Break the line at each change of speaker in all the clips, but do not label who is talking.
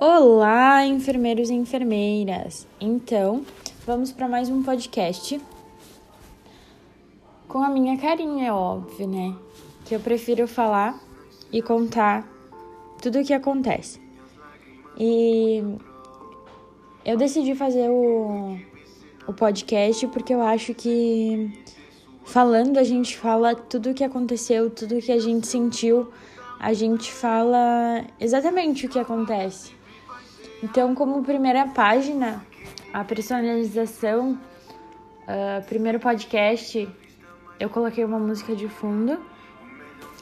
Olá, enfermeiros e enfermeiras! Então, vamos para mais um podcast com a minha carinha, é óbvio, né? Que eu prefiro falar e contar tudo o que acontece. E eu decidi fazer o, o podcast porque eu acho que falando a gente fala tudo o que aconteceu, tudo o que a gente sentiu a gente fala exatamente o que acontece. Então, como primeira página, a personalização, uh, primeiro podcast, eu coloquei uma música de fundo,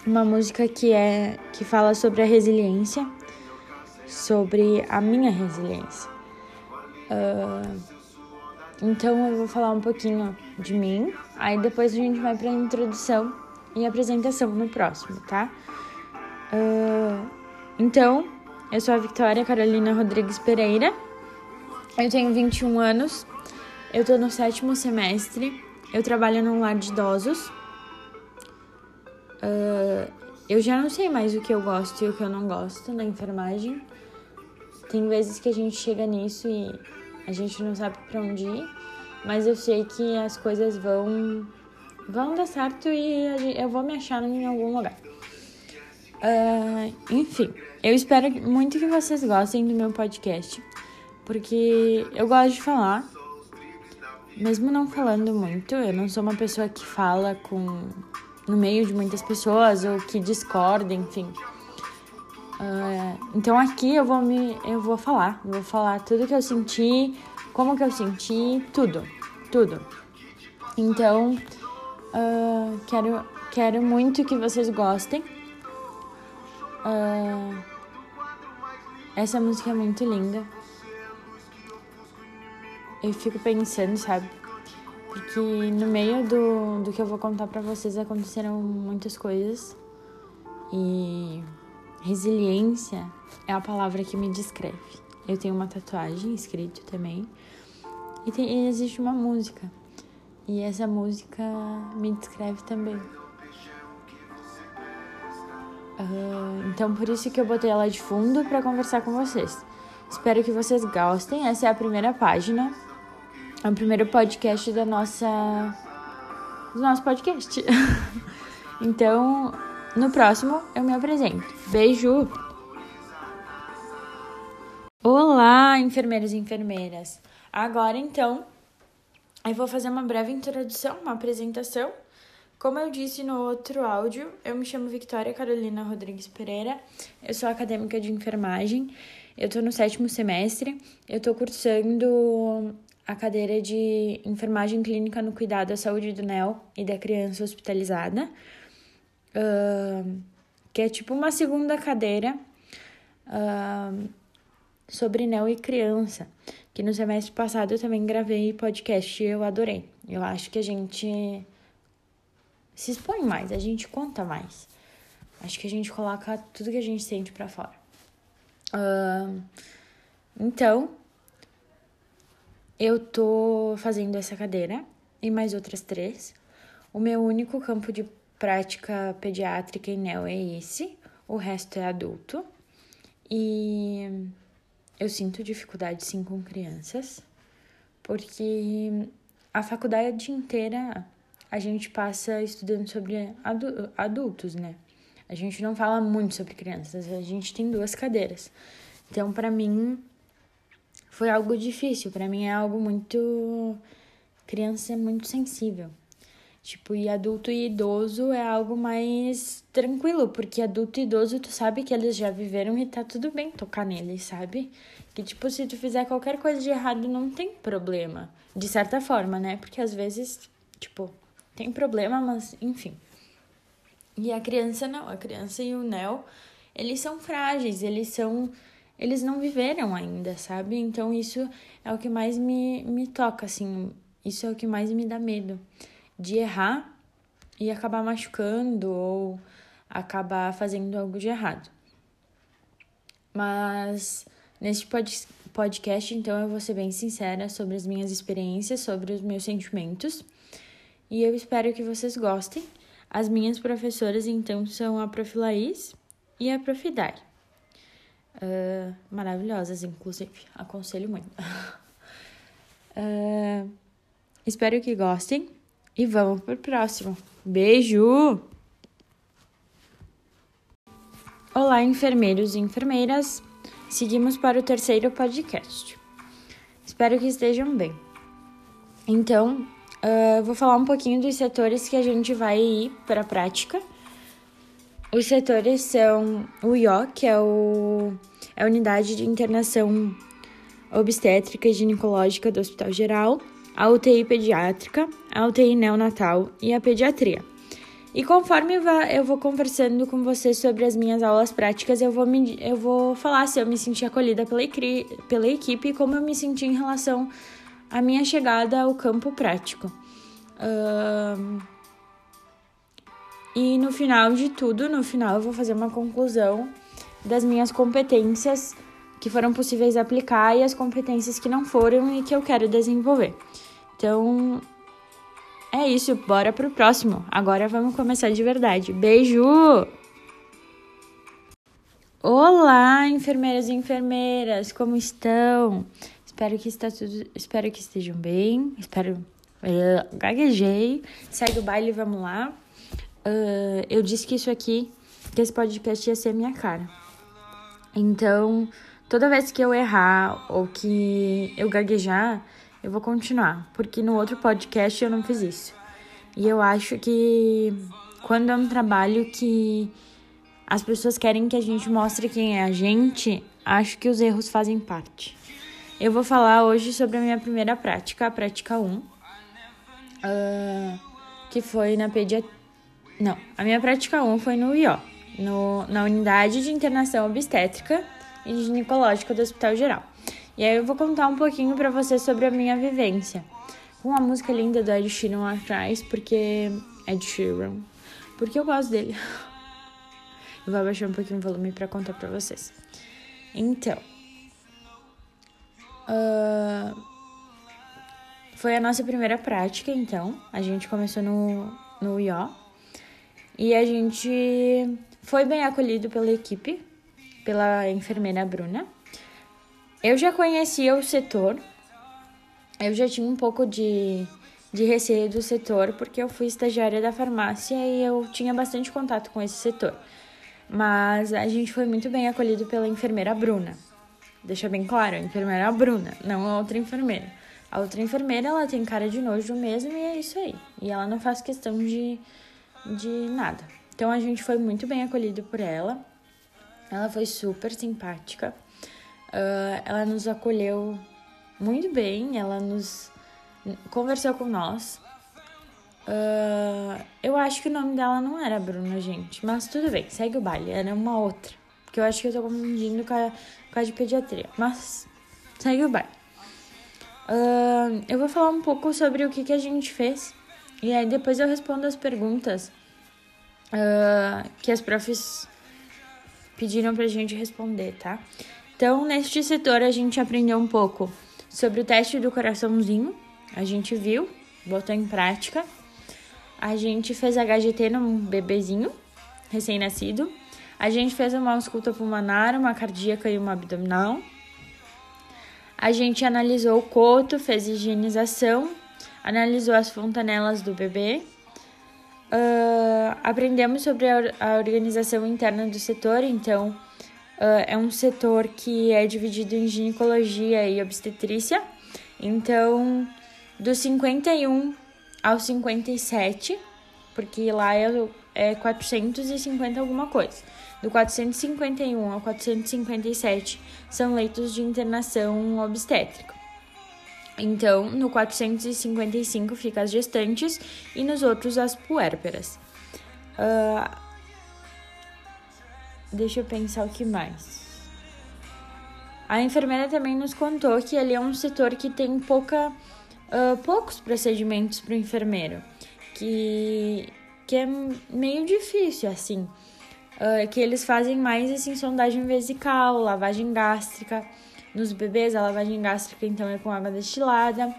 uma música que é que fala sobre a resiliência, sobre a minha resiliência. Uh, então, eu vou falar um pouquinho de mim, aí depois a gente vai para a introdução e apresentação no próximo, tá? Uh, então, eu sou a Victoria Carolina Rodrigues Pereira, eu tenho 21 anos, eu tô no sétimo semestre, eu trabalho num lar de idosos. Uh, eu já não sei mais o que eu gosto e o que eu não gosto na enfermagem. Tem vezes que a gente chega nisso e a gente não sabe para onde ir, mas eu sei que as coisas vão vão dar certo e eu vou me achar em algum lugar. Uh, enfim, eu espero muito que vocês gostem do meu podcast, porque eu gosto de falar, mesmo não falando muito, eu não sou uma pessoa que fala com no meio de muitas pessoas ou que discorda, enfim. Uh, então aqui eu vou me eu vou falar, vou falar tudo que eu senti, como que eu senti, tudo, tudo. Então uh, quero quero muito que vocês gostem. Uh, essa música é muito linda. Eu fico pensando, sabe? Porque no meio do, do que eu vou contar pra vocês aconteceram muitas coisas. E resiliência é a palavra que me descreve. Eu tenho uma tatuagem escrito também. E, tem, e existe uma música. E essa música me descreve também. Uh, então, por isso que eu botei ela de fundo para conversar com vocês. Espero que vocês gostem. Essa é a primeira página, é o primeiro podcast da nossa, do nosso podcast. então, no próximo eu me apresento. Beijo! Olá, enfermeiros e enfermeiras! Agora então, eu vou fazer uma breve introdução, uma apresentação como eu disse no outro áudio, eu me chamo Victoria Carolina Rodrigues Pereira, eu sou acadêmica de enfermagem, eu tô no sétimo semestre, eu tô cursando a cadeira de enfermagem clínica no cuidado à saúde do NEL e da criança hospitalizada, que é tipo uma segunda cadeira sobre NEL e criança, que no semestre passado eu também gravei podcast e eu adorei. Eu acho que a gente se expõe mais, a gente conta mais. Acho que a gente coloca tudo que a gente sente para fora. Uh, então, eu tô fazendo essa cadeira e mais outras três. O meu único campo de prática pediátrica em NEL é esse, o resto é adulto. E eu sinto dificuldade sim com crianças, porque a faculdade inteira a gente passa estudando sobre adultos, né? A gente não fala muito sobre crianças, a gente tem duas cadeiras. Então, para mim, foi algo difícil. Para mim é algo muito. Criança é muito sensível. Tipo, e adulto e idoso é algo mais tranquilo, porque adulto e idoso tu sabe que eles já viveram e tá tudo bem tocar neles, sabe? Que tipo, se tu fizer qualquer coisa de errado, não tem problema. De certa forma, né? Porque às vezes, tipo, tem problema, mas enfim. E a criança não, a criança e o Neo, eles são frágeis, eles são eles não viveram ainda, sabe? Então isso é o que mais me, me toca, assim, isso é o que mais me dá medo de errar e acabar machucando ou acabar fazendo algo de errado. Mas neste podcast, então, eu vou ser bem sincera sobre as minhas experiências, sobre os meus sentimentos e eu espero que vocês gostem. As minhas professoras, então, são a Prof. Laís e a Prof. Dai. Uh, maravilhosas, inclusive. Aconselho muito. uh, espero que gostem e vamos pro próximo. Beijo! Olá, enfermeiros e enfermeiras. Seguimos para o terceiro podcast. Espero que estejam bem. Então, uh, vou falar um pouquinho dos setores que a gente vai ir para a prática. Os setores são o IO, que é, o, é a Unidade de Internação Obstétrica e Ginecológica do Hospital Geral, a UTI Pediátrica, a UTI Neonatal e a Pediatria. E conforme eu vou conversando com vocês sobre as minhas aulas práticas, eu vou, me, eu vou falar se eu me senti acolhida pela, pela equipe e como eu me senti em relação à minha chegada ao campo prático. Uh, e no final de tudo, no final eu vou fazer uma conclusão das minhas competências que foram possíveis aplicar e as competências que não foram e que eu quero desenvolver. Então, é isso, bora pro próximo. Agora vamos começar de verdade. Beijo! Olá, enfermeiros e enfermeiras, como estão? Espero que está tudo, espero que estejam bem. Espero uh, gaguejei. Segue o baile, vamos lá. Uh, eu disse que isso aqui, que esse podcast ia ser minha cara. Então, toda vez que eu errar ou que eu gaguejar, eu vou continuar, porque no outro podcast eu não fiz isso. E eu acho que quando é um trabalho que as pessoas querem que a gente mostre quem é a gente, acho que os erros fazem parte. Eu vou falar hoje sobre a minha primeira prática, a prática 1, uh, ah, que foi na pediatria. Não, a minha prática 1 foi no IO, no, na unidade de internação obstétrica e ginecológica do Hospital Geral. E aí eu vou contar um pouquinho para você sobre a minha vivência. Uma música linda do Ed Sheeran atrás, porque Ed Sheeran, porque eu gosto dele. Eu vou abaixar um pouquinho o volume para contar para vocês. Então, uh, foi a nossa primeira prática, então. A gente começou no, no IO. E a gente foi bem acolhido pela equipe, pela enfermeira Bruna. Eu já conhecia o setor, eu já tinha um pouco de, de receio do setor, porque eu fui estagiária da farmácia e eu tinha bastante contato com esse setor. Mas a gente foi muito bem acolhido pela enfermeira Bruna. Deixa bem claro, a enfermeira Bruna, não a outra enfermeira. A outra enfermeira, ela tem cara de nojo mesmo e é isso aí. E ela não faz questão de, de nada. Então a gente foi muito bem acolhido por ela. Ela foi super simpática. Uh, ela nos acolheu muito bem, ela nos conversou com nós. Uh, eu acho que o nome dela não era Bruna, gente, mas tudo bem, segue o baile, era uma outra. Porque eu acho que eu tô confundindo com a, com a de pediatria, mas segue o baile. Uh, eu vou falar um pouco sobre o que, que a gente fez e aí depois eu respondo as perguntas uh, que as profs pediram pra gente responder, tá? Então, neste setor, a gente aprendeu um pouco sobre o teste do coraçãozinho. A gente viu, botou em prática. A gente fez HGT num bebezinho recém-nascido. A gente fez uma ausculta pulmonar, uma cardíaca e uma abdominal. A gente analisou o coto, fez higienização, analisou as fontanelas do bebê. Uh, aprendemos sobre a, organização interna do setor, então uh, é um setor que é dividido em ginecologia e obstetrícia. Então, dos 51 ao 57, porque lá é, é 450 alguma coisa. Do 451 ao 457 são leitos de internação obstétrica. Então, no 455 fica as gestantes e nos outros as puérperas. Uh, Deixa eu pensar o que mais. A enfermeira também nos contou que ali é um setor que tem pouca, uh, poucos procedimentos para o enfermeiro, que, que é meio difícil, assim. Uh, que eles fazem mais, assim, sondagem vesical, lavagem gástrica. Nos bebês, a lavagem gástrica, então, é com água destilada.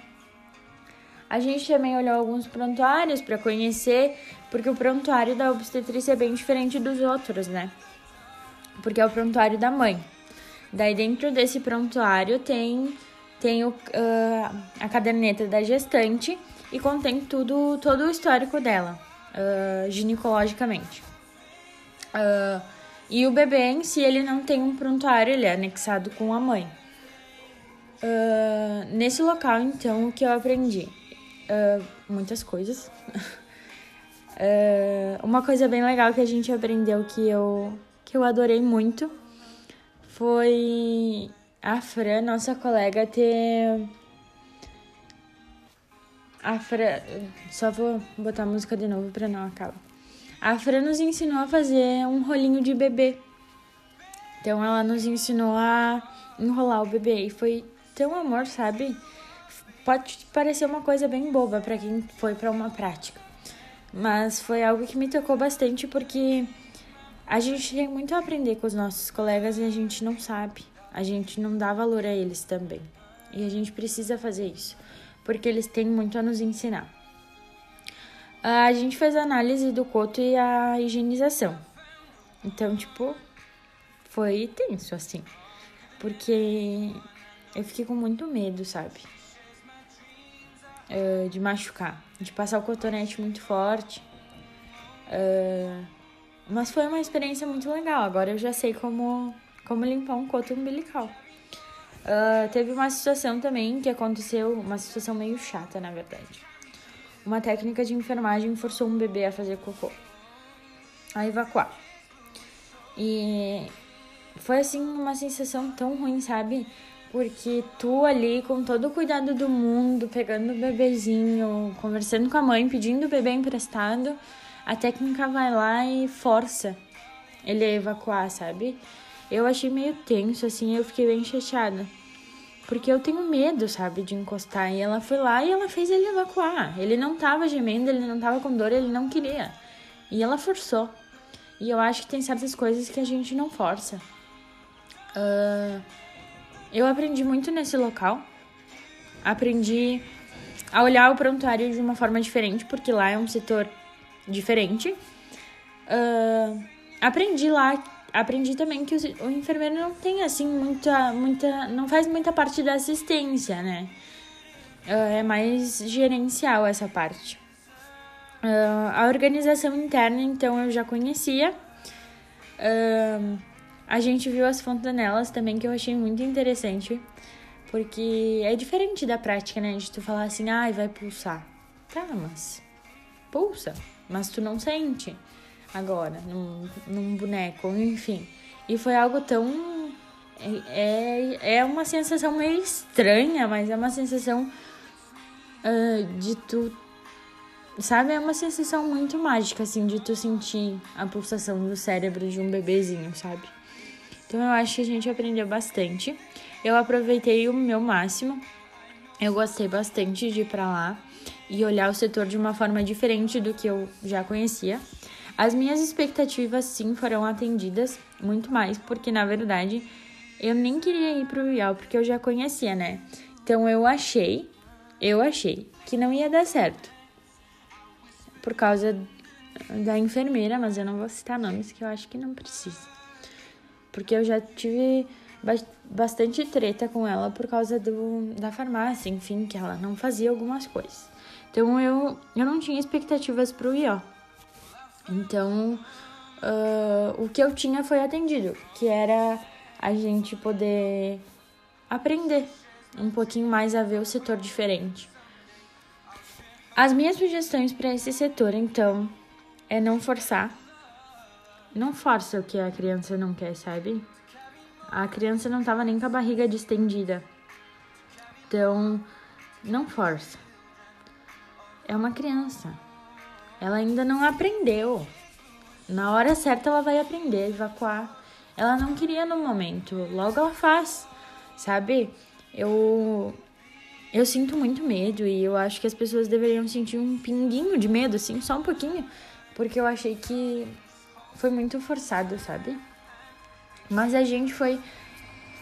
A gente também olhou alguns prontuários para conhecer, porque o prontuário da obstetrícia é bem diferente dos outros, né? porque é o prontuário da mãe. Daí dentro desse prontuário tem, tem o, uh, a caderneta da gestante e contém tudo, todo o histórico dela, uh, ginecologicamente. Uh, e o bebê em si, ele não tem um prontuário, ele é anexado com a mãe. Uh, nesse local, então, o que eu aprendi? Uh, muitas coisas. uma coisa bem legal que a gente aprendeu que eu, que eu adorei muito foi a Fran, nossa colega, ter. A Fran. Só vou botar a música de novo pra não acabar. A Fran nos ensinou a fazer um rolinho de bebê. Então ela nos ensinou a enrolar o bebê e foi tão amor, sabe? Pode parecer uma coisa bem boba para quem foi para uma prática, mas foi algo que me tocou bastante porque a gente tem muito a aprender com os nossos colegas e a gente não sabe, a gente não dá valor a eles também. E a gente precisa fazer isso, porque eles têm muito a nos ensinar. A gente fez a análise do coto e a higienização. Então, tipo, foi tenso, assim. Porque eu fiquei com muito medo, sabe? Uh, de machucar, de passar o cotonete muito forte. Uh, mas foi uma experiência muito legal. Agora eu já sei como, como limpar um coto umbilical. Uh, teve uma situação também que aconteceu, uma situação meio chata, na verdade uma técnica de enfermagem forçou um bebê a fazer cocô, a evacuar. E foi assim uma sensação tão ruim, sabe? Porque tu ali com todo o cuidado do mundo, pegando o bebezinho, conversando com a mãe, pedindo o bebê emprestado, a técnica vai lá e força ele a evacuar, sabe? Eu achei meio tenso, assim, eu fiquei bem chateada. Porque eu tenho medo, sabe, de encostar. E ela foi lá e ela fez ele evacuar. Ele não tava gemendo, ele não tava com dor, ele não queria. E ela forçou. E eu acho que tem certas coisas que a gente não força. Uh, eu aprendi muito nesse local. Aprendi a olhar o prontuário de uma forma diferente, porque lá é um setor diferente. Uh, aprendi lá aprendi também que o, enfermeiro não tem assim muita muita não faz muita parte da assistência né? Uh, é mais gerencial essa parte. Uh, a organização interna então eu já conhecia. Uh, a gente viu as fontanelas também que eu achei muito interessante porque é diferente da prática né? De tu falar assim ai ah, vai pulsar. Tá mas pulsa mas tu não sente agora, num, num boneco, enfim. E foi algo tão. É, é, é uma sensação meio estranha, mas é uma sensação uh, de tu. Sabe? É uma sensação muito mágica, assim, de tu sentir a pulsação do cérebro de um bebezinho, sabe? Então eu acho que a gente aprendeu bastante. Eu aproveitei o meu máximo. Eu gostei bastante de ir para lá e olhar o setor de uma forma diferente do que eu já conhecia. As minhas expectativas sim foram atendidas, muito mais, porque na verdade eu nem queria ir pro IAL porque eu já conhecia, né? Então eu achei, eu achei que não ia dar certo. Por causa da enfermeira, mas eu não vou citar nomes que eu acho que não precisa. Porque eu já tive bastante treta com ela por causa do, da farmácia, enfim, que ela não fazia algumas coisas. Então eu, eu não tinha expectativas pro IO. Então, uh, o que eu tinha foi atendido, que era a gente poder aprender um pouquinho mais a ver o setor diferente. As minhas sugestões para esse setor, então, é não forçar. Não força o que a criança não quer, sabe? A criança não tava nem com a barriga distendida. Então, não força. É uma criança. Ela ainda não aprendeu. Na hora certa ela vai aprender evacuar. Ela não queria no momento, logo ela faz, sabe? Eu eu sinto muito medo e eu acho que as pessoas deveriam sentir um pinguinho de medo, assim, só um pouquinho, porque eu achei que foi muito forçado, sabe? Mas a gente foi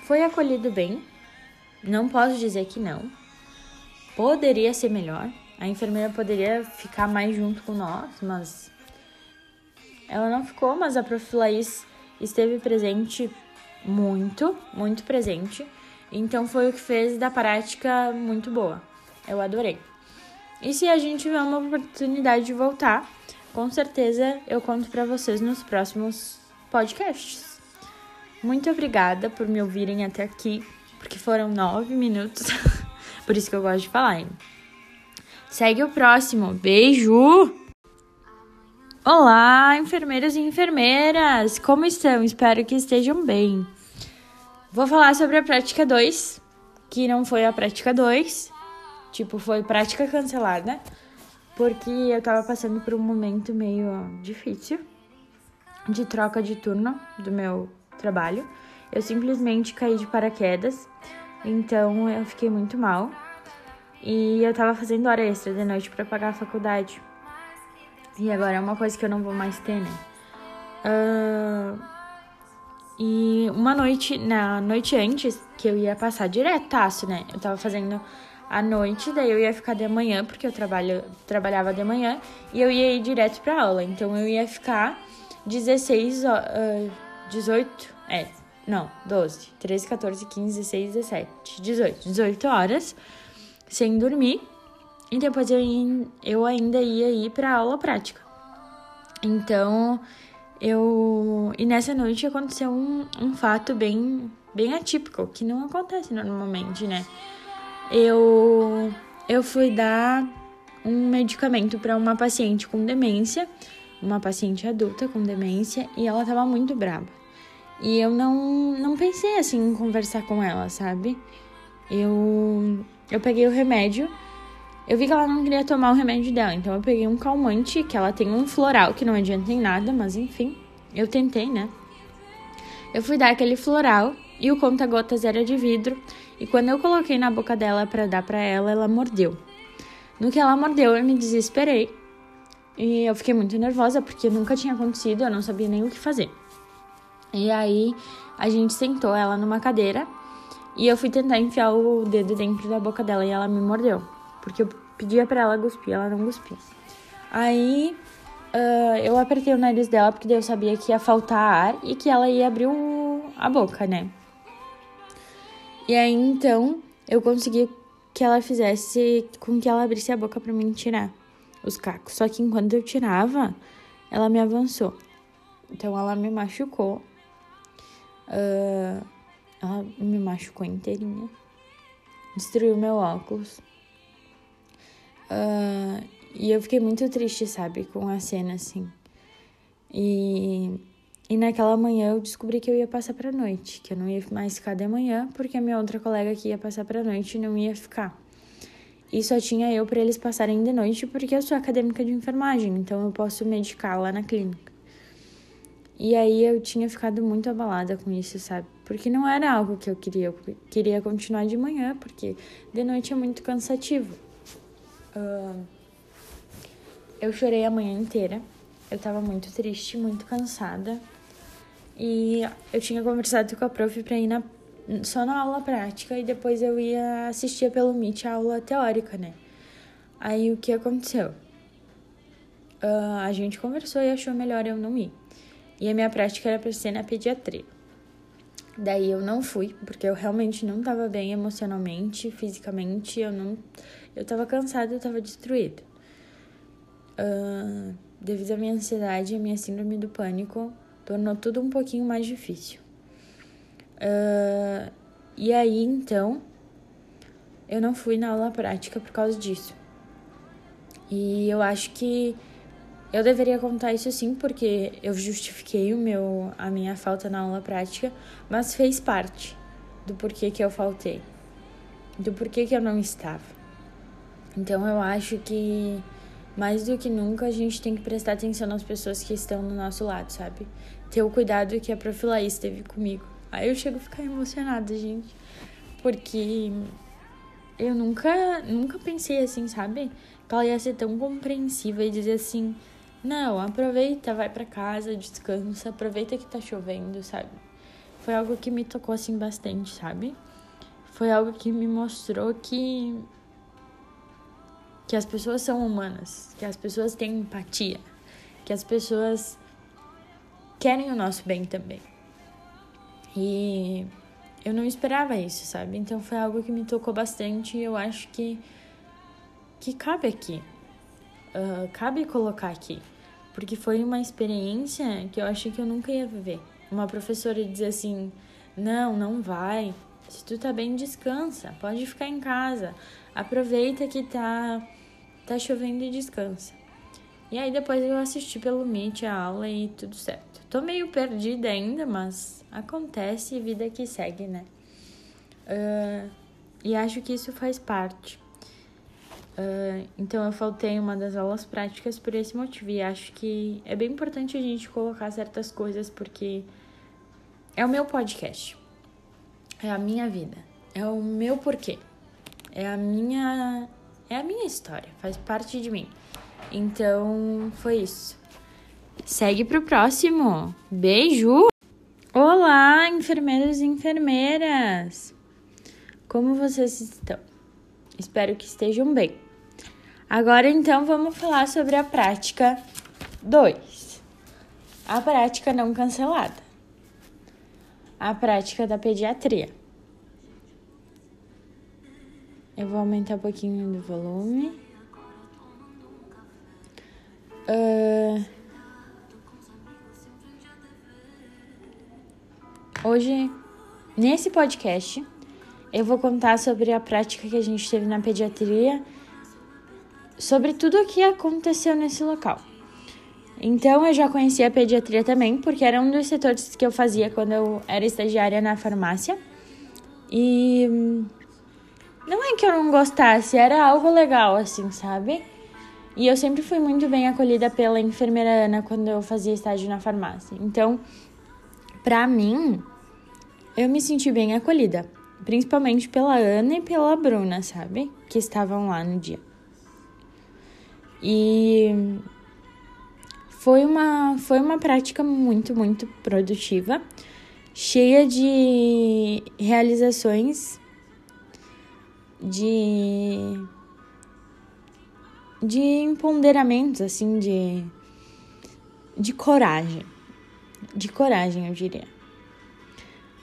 foi acolhido bem. Não posso dizer que não. Poderia ser melhor, a enfermeira poderia ficar mais junto com nós, mas ela não ficou, mas a Prof. Laís esteve presente muito, muito presente. Então foi o que fez da prática muito boa. Eu adorei. E se a gente tiver uma oportunidade de voltar, com certeza eu conto para vocês nos próximos podcasts. Muito obrigada por me ouvirem até aqui, porque foram nove minutos. por isso que eu gosto de falar, hein? Segue o próximo. Beijo! Olá, enfermeiros e enfermeiras! Como estão? Espero que estejam bem. Vou falar sobre a prática 2, que não foi a prática 2, tipo, foi prática cancelada, porque eu tava passando por um momento meio difícil de troca de turno do meu trabalho. Eu simplesmente caí de paraquedas, então eu fiquei muito mal. E eu tava fazendo hora extra de noite para pagar a faculdade. E agora é uma coisa que eu não vou mais ter, né? Uh, e uma noite, na noite antes, que eu ia passar diretaço, né? Eu tava fazendo à noite, daí eu ia ficar de manhã, porque eu trabalho, trabalhava de manhã, e eu ia ir direto pra aula. Então eu ia ficar 16, uh, 18, é, não, 12, 13, 14, 15, 16, 17, 18, 18 horas sem dormir. E depois eu, eu ainda ia ir para aula prática. Então, eu. E nessa noite aconteceu um, um fato bem, bem atípico, que não acontece normalmente, né? Eu, eu fui dar um medicamento para uma paciente com demência, uma paciente adulta com demência, e ela tava muito brava. E eu não, não pensei assim em conversar com ela, sabe? Eu eu peguei o remédio. Eu vi que ela não queria tomar o remédio dela, então eu peguei um calmante, que ela tem um floral, que não adianta em nada, mas enfim, eu tentei, né? Eu fui dar aquele floral e o conta-gotas era de vidro, e quando eu coloquei na boca dela para dar para ela, ela mordeu. No que ela mordeu, eu me desesperei. E eu fiquei muito nervosa porque nunca tinha acontecido, eu não sabia nem o que fazer. E aí a gente sentou ela numa cadeira e eu fui tentar enfiar o dedo dentro da boca dela e ela me mordeu. Porque eu pedia para ela cuspir, ela não cuspia. Aí uh, eu apertei o nariz dela porque eu sabia que ia faltar ar e que ela ia abrir o, a boca, né? E aí então eu consegui que ela fizesse com que ela abrisse a boca para mim tirar os cacos. Só que enquanto eu tirava, ela me avançou. Então ela me machucou. Uh, ela me machucou inteirinha. Destruiu meu óculos. Uh, e eu fiquei muito triste, sabe, com a cena assim. E, e naquela manhã eu descobri que eu ia passar pra noite, que eu não ia mais ficar de manhã, porque a minha outra colega que ia passar pra noite não ia ficar. E só tinha eu para eles passarem de noite, porque eu sou acadêmica de enfermagem, então eu posso medicar lá na clínica. E aí eu tinha ficado muito abalada com isso, sabe? Porque não era algo que eu queria. Eu queria continuar de manhã, porque de noite é muito cansativo. Uh, eu chorei a manhã inteira. Eu tava muito triste, muito cansada. E eu tinha conversado com a prof pra ir na, só na aula prática e depois eu ia assistir pelo Meet a aula teórica, né? Aí o que aconteceu? Uh, a gente conversou e achou melhor eu não ir. E a minha prática era para ser na pediatria. Daí eu não fui, porque eu realmente não estava bem emocionalmente, fisicamente, eu não. Eu estava cansada, eu estava destruída. Uh, devido à minha ansiedade e à minha síndrome do pânico, tornou tudo um pouquinho mais difícil. Uh, e aí então, eu não fui na aula prática por causa disso. E eu acho que eu deveria contar isso sim, porque eu justifiquei o meu, a minha falta na aula prática, mas fez parte do porquê que eu faltei, do porquê que eu não estava. Então eu acho que mais do que nunca a gente tem que prestar atenção nas pessoas que estão no nosso lado, sabe? Ter o cuidado que a Prof. Laís teve comigo. Aí eu chego a ficar emocionada, gente, porque eu nunca, nunca pensei assim, sabe? Que ela ia ser tão compreensiva e dizer assim não, aproveita, vai para casa, descansa, aproveita que tá chovendo, sabe? Foi algo que me tocou assim bastante, sabe? Foi algo que me mostrou que que as pessoas são humanas, que as pessoas têm empatia, que as pessoas querem o nosso bem também. E eu não esperava isso, sabe? Então foi algo que me tocou bastante e eu acho que, que cabe aqui. Uh, cabe colocar aqui. Porque foi uma experiência que eu achei que eu nunca ia viver. Uma professora dizer assim: não, não vai. Se tu tá bem, descansa. Pode ficar em casa. Aproveita que tá, tá chovendo e descansa. E aí depois eu assisti pelo Meet a aula e tudo certo. Tô meio perdida ainda, mas acontece vida que segue, né? Uh, e acho que isso faz parte. Uh, então eu faltei uma das aulas práticas por esse motivo. E acho que é bem importante a gente colocar certas coisas porque é o meu podcast. É a minha vida. É o meu porquê. É a minha. É a minha história. Faz parte de mim. Então foi isso. Segue pro próximo. Beijo! Olá, enfermeiros e enfermeiras! Como vocês estão? Espero que estejam bem. Agora então vamos falar sobre a prática 2. A prática não cancelada. A prática da pediatria. Eu vou aumentar um pouquinho do volume. Uh... Hoje, nesse podcast, eu vou contar sobre a prática que a gente teve na pediatria sobre tudo o que aconteceu nesse local. Então eu já conhecia a pediatria também, porque era um dos setores que eu fazia quando eu era estagiária na farmácia. E não é que eu não gostasse, era algo legal assim, sabe? E eu sempre fui muito bem acolhida pela enfermeira Ana quando eu fazia estágio na farmácia. Então, pra mim, eu me senti bem acolhida, principalmente pela Ana e pela Bruna, sabe? Que estavam lá no dia. E foi uma, foi uma prática muito, muito produtiva, cheia de realizações, de, de empoderamentos, assim, de, de coragem. De coragem, eu diria.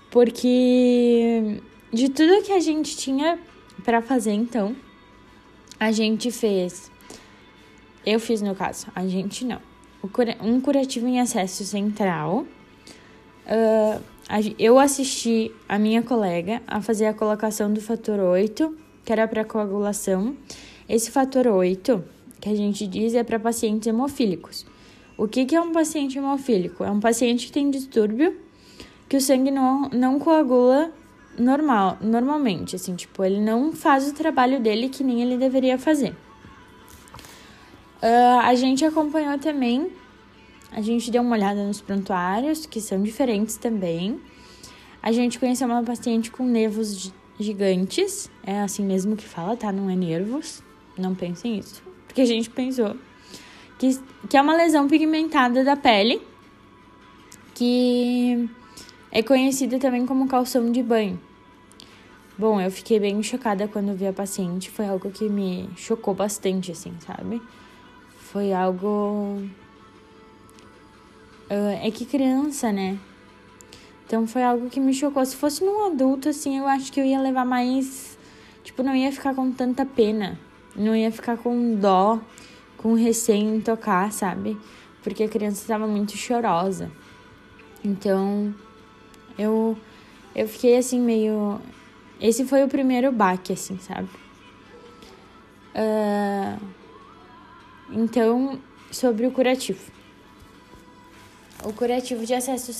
Porque de tudo que a gente tinha para fazer, então, a gente fez eu fiz no caso, a gente não. Um curativo em acesso central. Uh, eu assisti a minha colega a fazer a colocação do fator 8, que era para coagulação. Esse fator 8, que a gente diz, é para pacientes hemofílicos. O que, que é um paciente hemofílico? É um paciente que tem distúrbio que o sangue não, não coagula normal, normalmente, assim, tipo, ele não faz o trabalho dele que nem ele deveria fazer. Uh, a gente acompanhou também, a gente deu uma olhada nos prontuários, que são diferentes também. A gente conheceu uma paciente com nervos gigantes, é assim mesmo que fala, tá? Não é nervos, não pensem isso. Porque a gente pensou que, que é uma lesão pigmentada da pele, que é conhecida também como calção de banho. Bom, eu fiquei bem chocada quando vi a paciente, foi algo que me chocou bastante, assim, sabe? Foi algo. É que criança, né? Então foi algo que me chocou. Se fosse num adulto, assim, eu acho que eu ia levar mais. Tipo, não ia ficar com tanta pena. Não ia ficar com dó, com receio em tocar, sabe? Porque a criança estava muito chorosa. Então, eu, eu fiquei assim meio. Esse foi o primeiro baque, assim, sabe? Uh, então, sobre o curativo. O curativo de acesso,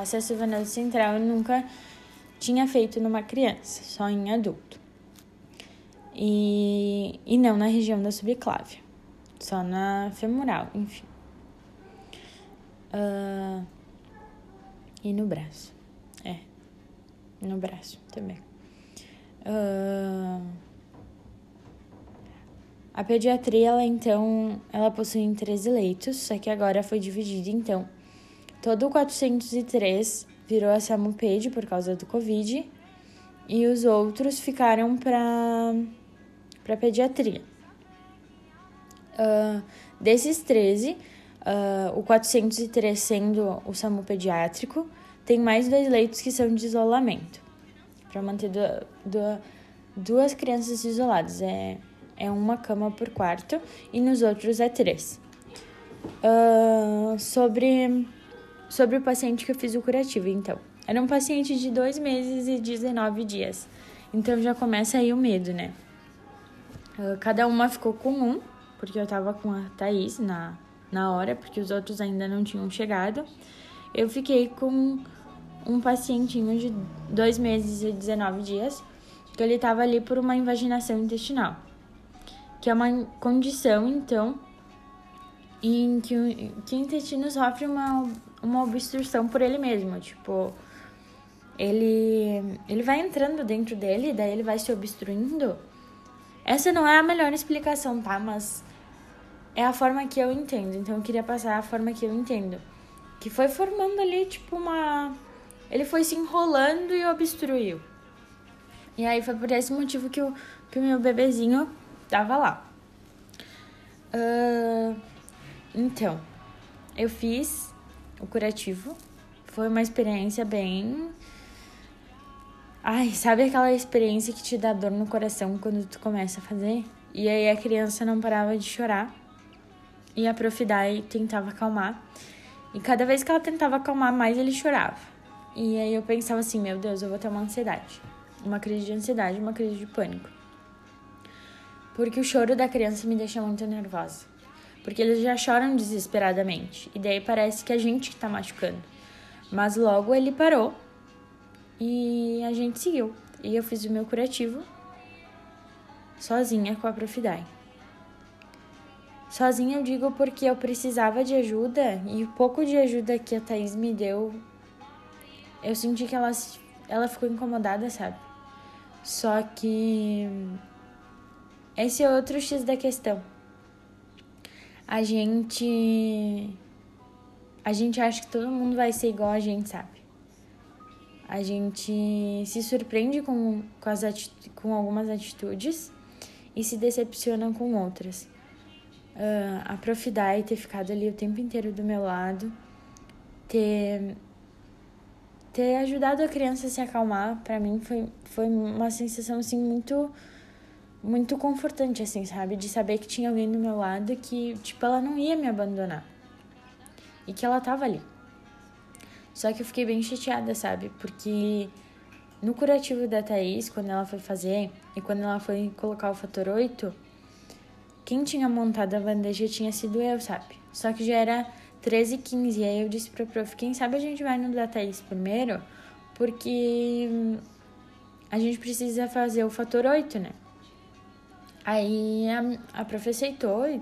acesso venoso central eu nunca tinha feito numa criança, só em adulto. E, e não na região da subclávia, só na femoral, enfim. Uh, e no braço, é, no braço também. Uh, a pediatria, ela então, ela possui 13 leitos, só que agora foi dividida, então. Todo o 403 virou a SAMUPED por causa do Covid e os outros ficaram para para pediatria. Uh, desses 13, uh, o 403 sendo o SAMU pediátrico, tem mais dois leitos que são de isolamento, para manter do, do, duas crianças isoladas. É, é uma cama por quarto e nos outros é três. Uh, sobre, sobre o paciente que eu fiz o curativo, então. Era um paciente de dois meses e 19 dias. Então já começa aí o medo, né? Uh, cada uma ficou com um, porque eu tava com a Thaís na, na hora, porque os outros ainda não tinham chegado. Eu fiquei com um pacientinho de dois meses e 19 dias, que ele tava ali por uma invaginação intestinal, que é uma condição, então, em que, que o intestino sofre uma, uma obstrução por ele mesmo, tipo ele, ele vai entrando dentro dele, daí ele vai se obstruindo. Essa não é a melhor explicação, tá? Mas é a forma que eu entendo. Então eu queria passar a forma que eu entendo. Que foi formando ali, tipo, uma. Ele foi se enrolando e obstruiu. E aí foi por esse motivo que o, que o meu bebezinho tava lá. Uh, então, eu fiz o curativo. Foi uma experiência bem Ai, sabe aquela experiência que te dá dor no coração quando tu começa a fazer? E aí a criança não parava de chorar. E a Profidai tentava acalmar. E cada vez que ela tentava acalmar mais, ele chorava. E aí eu pensava assim, meu Deus, eu vou ter uma ansiedade. Uma crise de ansiedade, uma crise de pânico. Porque o choro da criança me deixa muito nervosa. Porque eles já choram desesperadamente. E daí parece que a gente que tá machucando. Mas logo ele parou e a gente seguiu. E eu fiz o meu curativo sozinha com a Profidai. Sozinha eu digo porque eu precisava de ajuda e o pouco de ajuda que a Thaís me deu, eu senti que ela, ela ficou incomodada, sabe? Só que esse é outro X da questão. A gente. A gente acha que todo mundo vai ser igual a gente, sabe? a gente se surpreende com, com, as com algumas atitudes e se decepciona com outras. Uh, a Profidai ter ficado ali o tempo inteiro do meu lado, ter, ter ajudado a criança a se acalmar, para mim foi, foi uma sensação assim muito muito confortante assim, sabe, de saber que tinha alguém do meu lado que tipo ela não ia me abandonar. E que ela tava ali. Só que eu fiquei bem chateada, sabe? Porque no curativo da Thaís, quando ela foi fazer e quando ela foi colocar o fator 8, quem tinha montado a bandeja tinha sido eu, sabe? Só que já era 13 e 15. E aí eu disse pra prof, quem sabe a gente vai no da Thaís primeiro, porque a gente precisa fazer o fator 8, né? Aí a, a prof aceitou e,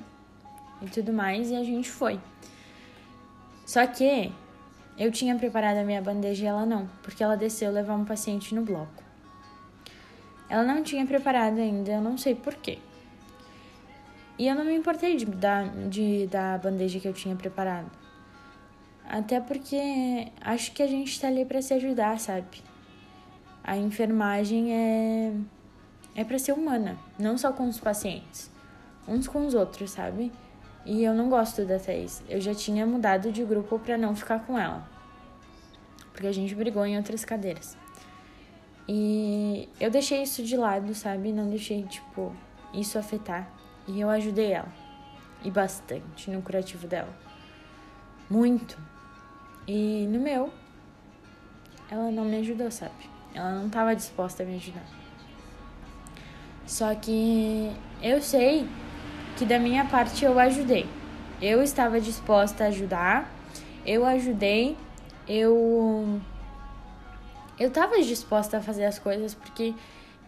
e tudo mais e a gente foi. Só que eu tinha preparado a minha bandeja e ela não, porque ela desceu levar um paciente no bloco. Ela não tinha preparado ainda, eu não sei porquê. E eu não me importei de dar, de dar a bandeja que eu tinha preparado. Até porque acho que a gente tá ali para se ajudar, sabe? A enfermagem é é para ser humana, não só com os pacientes, uns com os outros, sabe? E eu não gosto da Thaís. Eu já tinha mudado de grupo para não ficar com ela. Porque a gente brigou em outras cadeiras. E eu deixei isso de lado, sabe? Não deixei, tipo, isso afetar. E eu ajudei ela. E bastante no curativo dela. Muito. E no meu, ela não me ajudou, sabe? Ela não estava disposta a me ajudar. Só que eu sei que da minha parte eu ajudei. Eu estava disposta a ajudar, eu ajudei, eu eu estava disposta a fazer as coisas porque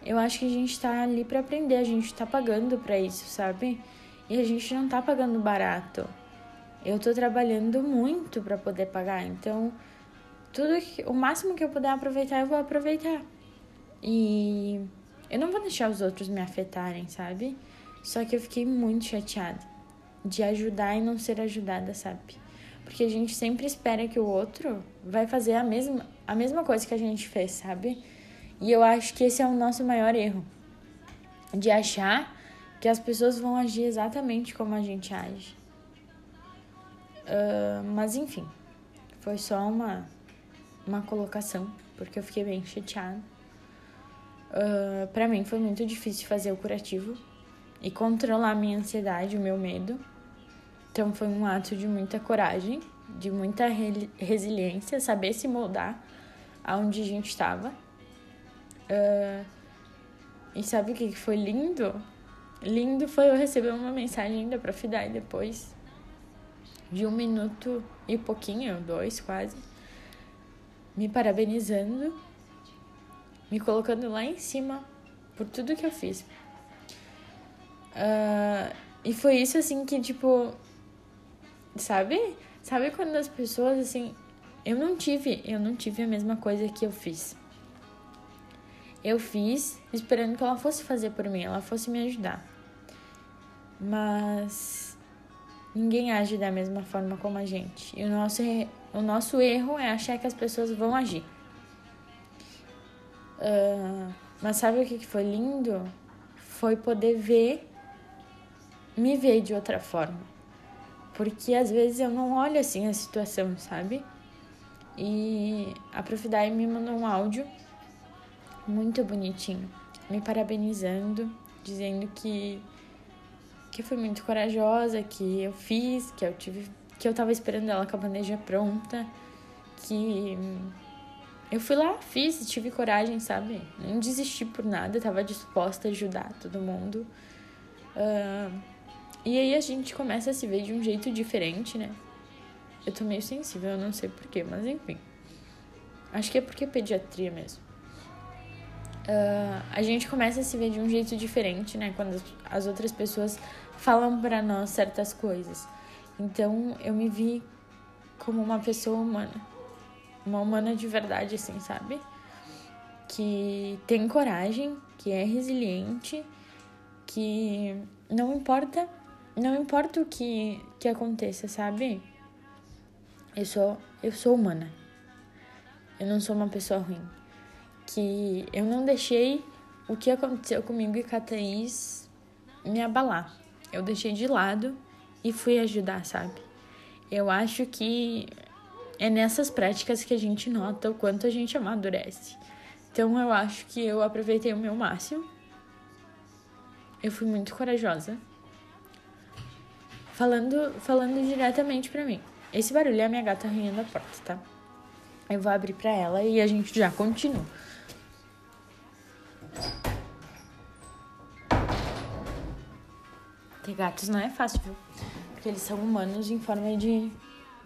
eu acho que a gente está ali para aprender, a gente está pagando para isso, sabe? E a gente não está pagando barato. Eu estou trabalhando muito para poder pagar, então tudo que, o máximo que eu puder aproveitar, eu vou aproveitar. E eu não vou deixar os outros me afetarem, sabe? Só que eu fiquei muito chateada de ajudar e não ser ajudada, sabe? Porque a gente sempre espera que o outro vai fazer a mesma, a mesma coisa que a gente fez, sabe? E eu acho que esse é o nosso maior erro. De achar que as pessoas vão agir exatamente como a gente age. Uh, mas enfim, foi só uma, uma colocação, porque eu fiquei bem chateada. Uh, para mim foi muito difícil fazer o curativo e controlar a minha ansiedade, o meu medo. Então foi um ato de muita coragem, de muita re resiliência, saber se moldar aonde a gente estava. Uh, e sabe o que foi lindo? Lindo foi eu receber uma mensagem da Profidai depois de um minuto e pouquinho, dois quase, me parabenizando, me colocando lá em cima por tudo que eu fiz. Uh, e foi isso assim que, tipo, sabe? Sabe quando as pessoas assim. Eu não tive, eu não tive a mesma coisa que eu fiz. Eu fiz esperando que ela fosse fazer por mim, ela fosse me ajudar. Mas ninguém age da mesma forma como a gente. E o nosso, o nosso erro é achar que as pessoas vão agir. Uh, mas sabe o que foi lindo? Foi poder ver, me ver de outra forma. Porque às vezes eu não olho assim a situação, sabe? E a Profidai me mandou um áudio muito bonitinho, me parabenizando, dizendo que que fui muito corajosa, que eu fiz, que eu tive, que eu tava esperando ela com a bandeja pronta, que eu fui lá, fiz, tive coragem, sabe? Não desisti por nada, tava disposta a ajudar todo mundo. Uh, e aí a gente começa a se ver de um jeito diferente, né? Eu tô meio sensível, eu não sei porquê, mas enfim. Acho que é porque é pediatria mesmo. Uh, a gente começa a se ver de um jeito diferente, né? Quando as outras pessoas falam para nós certas coisas. Então eu me vi como uma pessoa humana. Uma humana de verdade, assim, sabe? Que tem coragem, que é resiliente, que não importa, não importa o que, que aconteça, sabe? Eu sou, eu sou humana. Eu não sou uma pessoa ruim. Que eu não deixei o que aconteceu comigo e com a Thaís me abalar eu deixei de lado e fui ajudar, sabe? Eu acho que é nessas práticas que a gente nota o quanto a gente amadurece. Então eu acho que eu aproveitei o meu máximo. Eu fui muito corajosa. Falando, falando diretamente para mim. Esse barulho é a minha gata arranhando a porta, tá? Eu vou abrir para ela e a gente já continua. Ter gatos não é fácil, viu? Porque eles são humanos em forma de,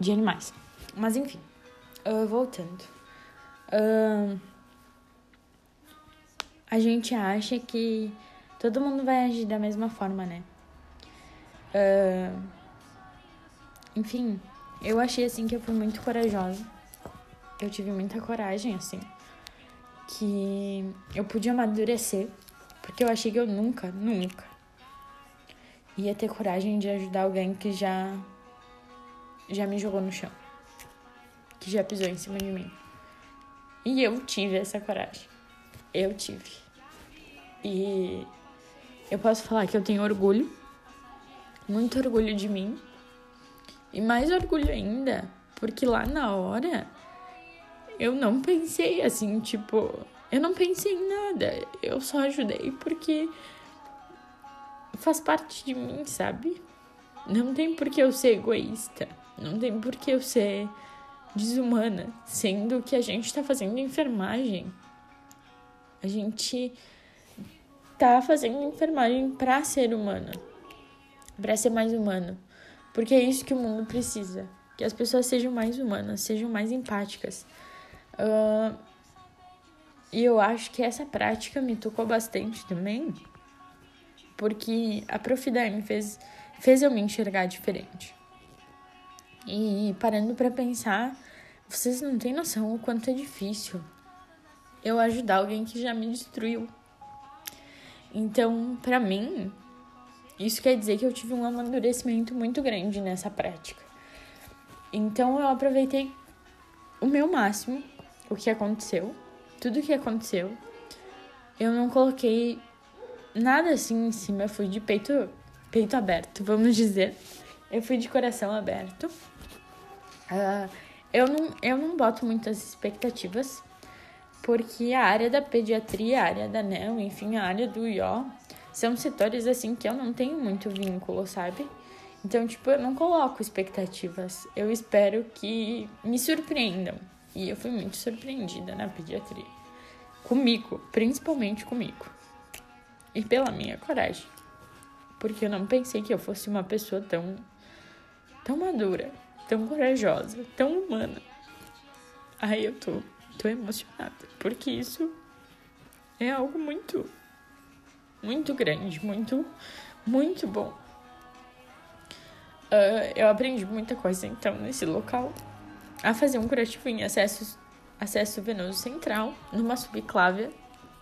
de animais. Mas enfim, uh, voltando. Uh, a gente acha que todo mundo vai agir da mesma forma, né? Uh, enfim, eu achei assim que eu fui muito corajosa. Eu tive muita coragem, assim. Que eu pude amadurecer. Porque eu achei que eu nunca, nunca ia ter coragem de ajudar alguém que já já me jogou no chão, que já pisou em cima de mim. E eu tive essa coragem. Eu tive. E eu posso falar que eu tenho orgulho, muito orgulho de mim. E mais orgulho ainda, porque lá na hora eu não pensei assim, tipo, eu não pensei em nada. Eu só ajudei porque faz parte de mim, sabe? Não tem por que eu ser egoísta, não tem por que eu ser desumana, sendo que a gente tá fazendo enfermagem. A gente tá fazendo enfermagem para ser humana, para ser mais humano, porque é isso que o mundo precisa, que as pessoas sejam mais humanas, sejam mais empáticas. Uh, e eu acho que essa prática me tocou bastante também, porque a Profidai me fez, fez eu me enxergar diferente. E parando para pensar, vocês não têm noção o quanto é difícil eu ajudar alguém que já me destruiu. Então, para mim, isso quer dizer que eu tive um amadurecimento muito grande nessa prática. Então, eu aproveitei o meu máximo, o que aconteceu, tudo o que aconteceu. Eu não coloquei nada assim em cima, eu fui de peito, peito aberto, vamos dizer. Eu fui de coração aberto. Uh, eu não, eu não boto muitas expectativas, porque a área da pediatria, a área da NEL, enfim, a área do IO, são setores assim que eu não tenho muito vínculo, sabe? Então, tipo, eu não coloco expectativas. Eu espero que me surpreendam. E eu fui muito surpreendida na pediatria. Comigo, principalmente comigo. E pela minha coragem. Porque eu não pensei que eu fosse uma pessoa tão tão madura, tão corajosa, tão humana. Aí eu tô, tô emocionada, porque isso é algo muito, muito grande, muito, muito bom. Uh, eu aprendi muita coisa então nesse local. A fazer um curativo em acesso, acesso venoso central, numa subclávia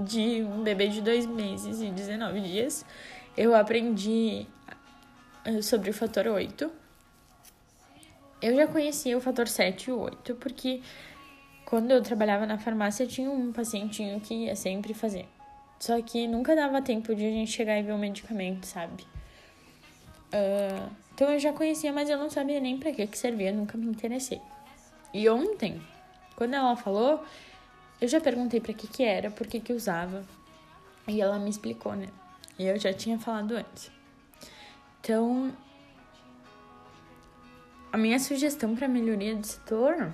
de um bebê de dois meses e 19 dias. Eu aprendi ah, sobre o fator 8, eu já conhecia o fator 7 e o 8, porque quando eu trabalhava na farmácia tinha um pacientinho que ia sempre fazer. Só que nunca dava tempo de a gente chegar e ver o medicamento, sabe? Uh, então eu já conhecia, mas eu não sabia nem para que que servia, nunca me interessei. E ontem, quando ela falou, eu já perguntei para que que era, por que que usava. E ela me explicou, né? E eu já tinha falado antes. Então, a minha sugestão para melhoria do setor?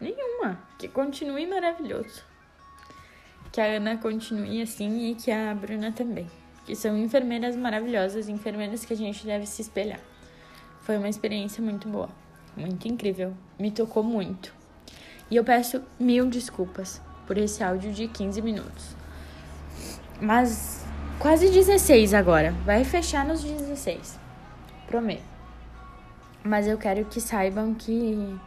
Nenhuma. Que continue maravilhoso. Que a Ana continue assim e que a Bruna também. Que são enfermeiras maravilhosas, enfermeiras que a gente deve se espelhar. Foi uma experiência muito boa, muito incrível. Me tocou muito. E eu peço mil desculpas por esse áudio de 15 minutos. Mas quase 16 agora. Vai fechar nos 16. Prometo. Mas eu quero que saibam que,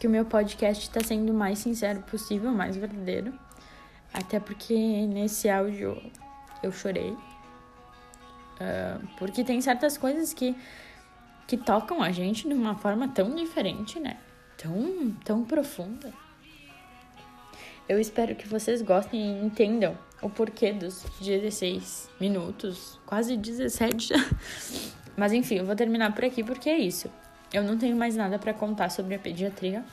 que o meu podcast está sendo o mais sincero possível, mais verdadeiro. Até porque nesse áudio eu chorei. Uh, porque tem certas coisas que, que tocam a gente de uma forma tão diferente, né? Tão, tão profunda. Eu espero que vocês gostem e entendam o porquê dos 16 minutos, quase 17. Mas enfim, eu vou terminar por aqui porque é isso. Eu não tenho mais nada para contar sobre a pediatria.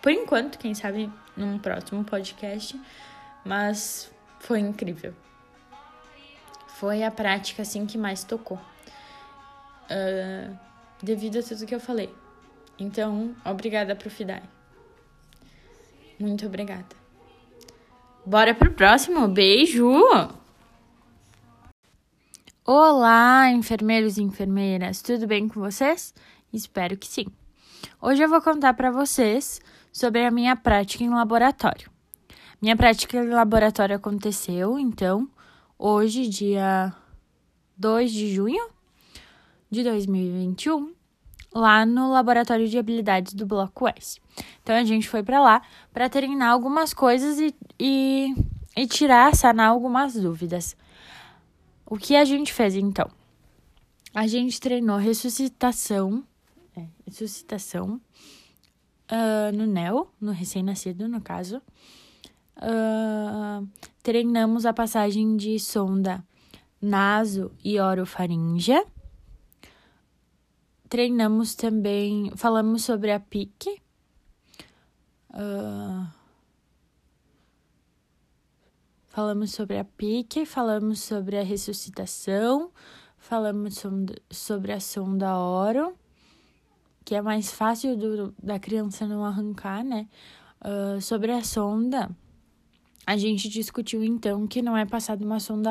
Por enquanto, quem sabe num próximo podcast, mas foi incrível. Foi a prática assim que mais tocou. Uh, devido a tudo que eu falei. Então, obrigada pro Fidai. Muito obrigada. Bora pro próximo. Beijo! Olá, enfermeiros e enfermeiras, tudo bem com vocês? Espero que sim. Hoje eu vou contar para vocês sobre a minha prática em laboratório. Minha prática em laboratório aconteceu, então, hoje, dia 2 de junho de 2021, lá no laboratório de habilidades do Bloco S. Então a gente foi para lá para treinar algumas coisas e, e, e tirar, sanar algumas dúvidas. O que a gente fez então? A gente treinou ressuscitação ressuscitação uh, no NEL, no recém-nascido, no caso. Uh, treinamos a passagem de sonda naso e orofaríngea. Treinamos também, falamos sobre a PIC. Uh, falamos sobre a PIC, falamos sobre a ressuscitação, falamos sobre a sonda oro que é mais fácil do, da criança não arrancar, né? Uh, sobre a sonda, a gente discutiu então que não é passada uma sonda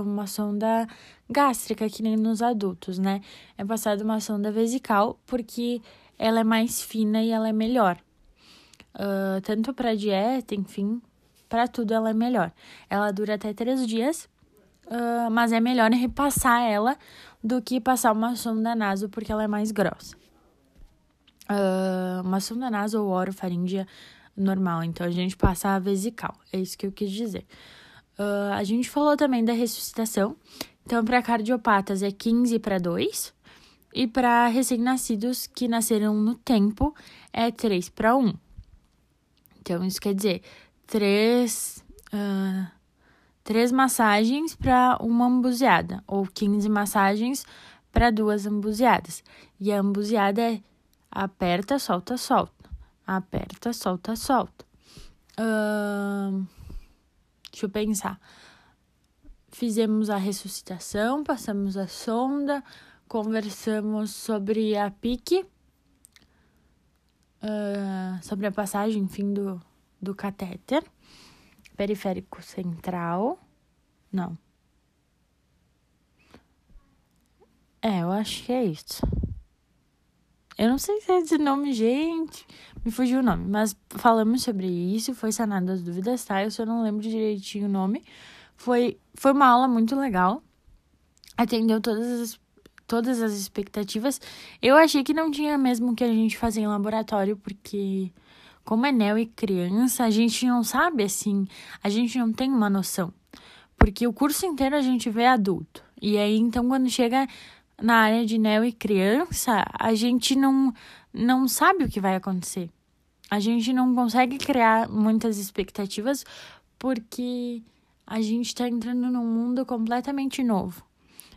uma sonda gástrica que nem nos adultos, né? É passada uma sonda vesical porque ela é mais fina e ela é melhor. Uh, tanto para dieta, enfim, para tudo ela é melhor. Ela dura até três dias, uh, mas é melhor repassar ela do que passar uma sonda naso porque ela é mais grossa uma sonda nasal ou orofaríngea normal. Então, a gente passa a vesical. É isso que eu quis dizer. Uh, a gente falou também da ressuscitação. Então, para cardiopatas é 15 para 2. E para recém-nascidos que nasceram no tempo é 3 para 1. Então, isso quer dizer 3, uh, 3 massagens para uma ambuseada, ou 15 massagens para duas ambuseadas. E a ambuseada é aperta, solta, solta. Aperta, solta, solta. Deixa eu pensar. Fizemos a ressuscitação, passamos a sonda, conversamos sobre a pique, uh, sobre a passagem, enfim, do, do catéter periférico central. Não. É, eu acho que é isso. Eu não sei se é esse nome, gente. Me fugiu o nome. Mas falamos sobre isso, foi sanado as dúvidas, tá? Eu só não lembro direitinho o nome. Foi, foi uma aula muito legal. Atendeu todas as, todas as expectativas. Eu achei que não tinha mesmo que a gente fazer em laboratório, porque como é neo e criança, a gente não sabe assim, a gente não tem uma noção. Porque o curso inteiro a gente vê adulto. E aí, então, quando chega na área de neo e criança, a gente não, não sabe o que vai acontecer. A gente não consegue criar muitas expectativas porque a gente está entrando num mundo completamente novo.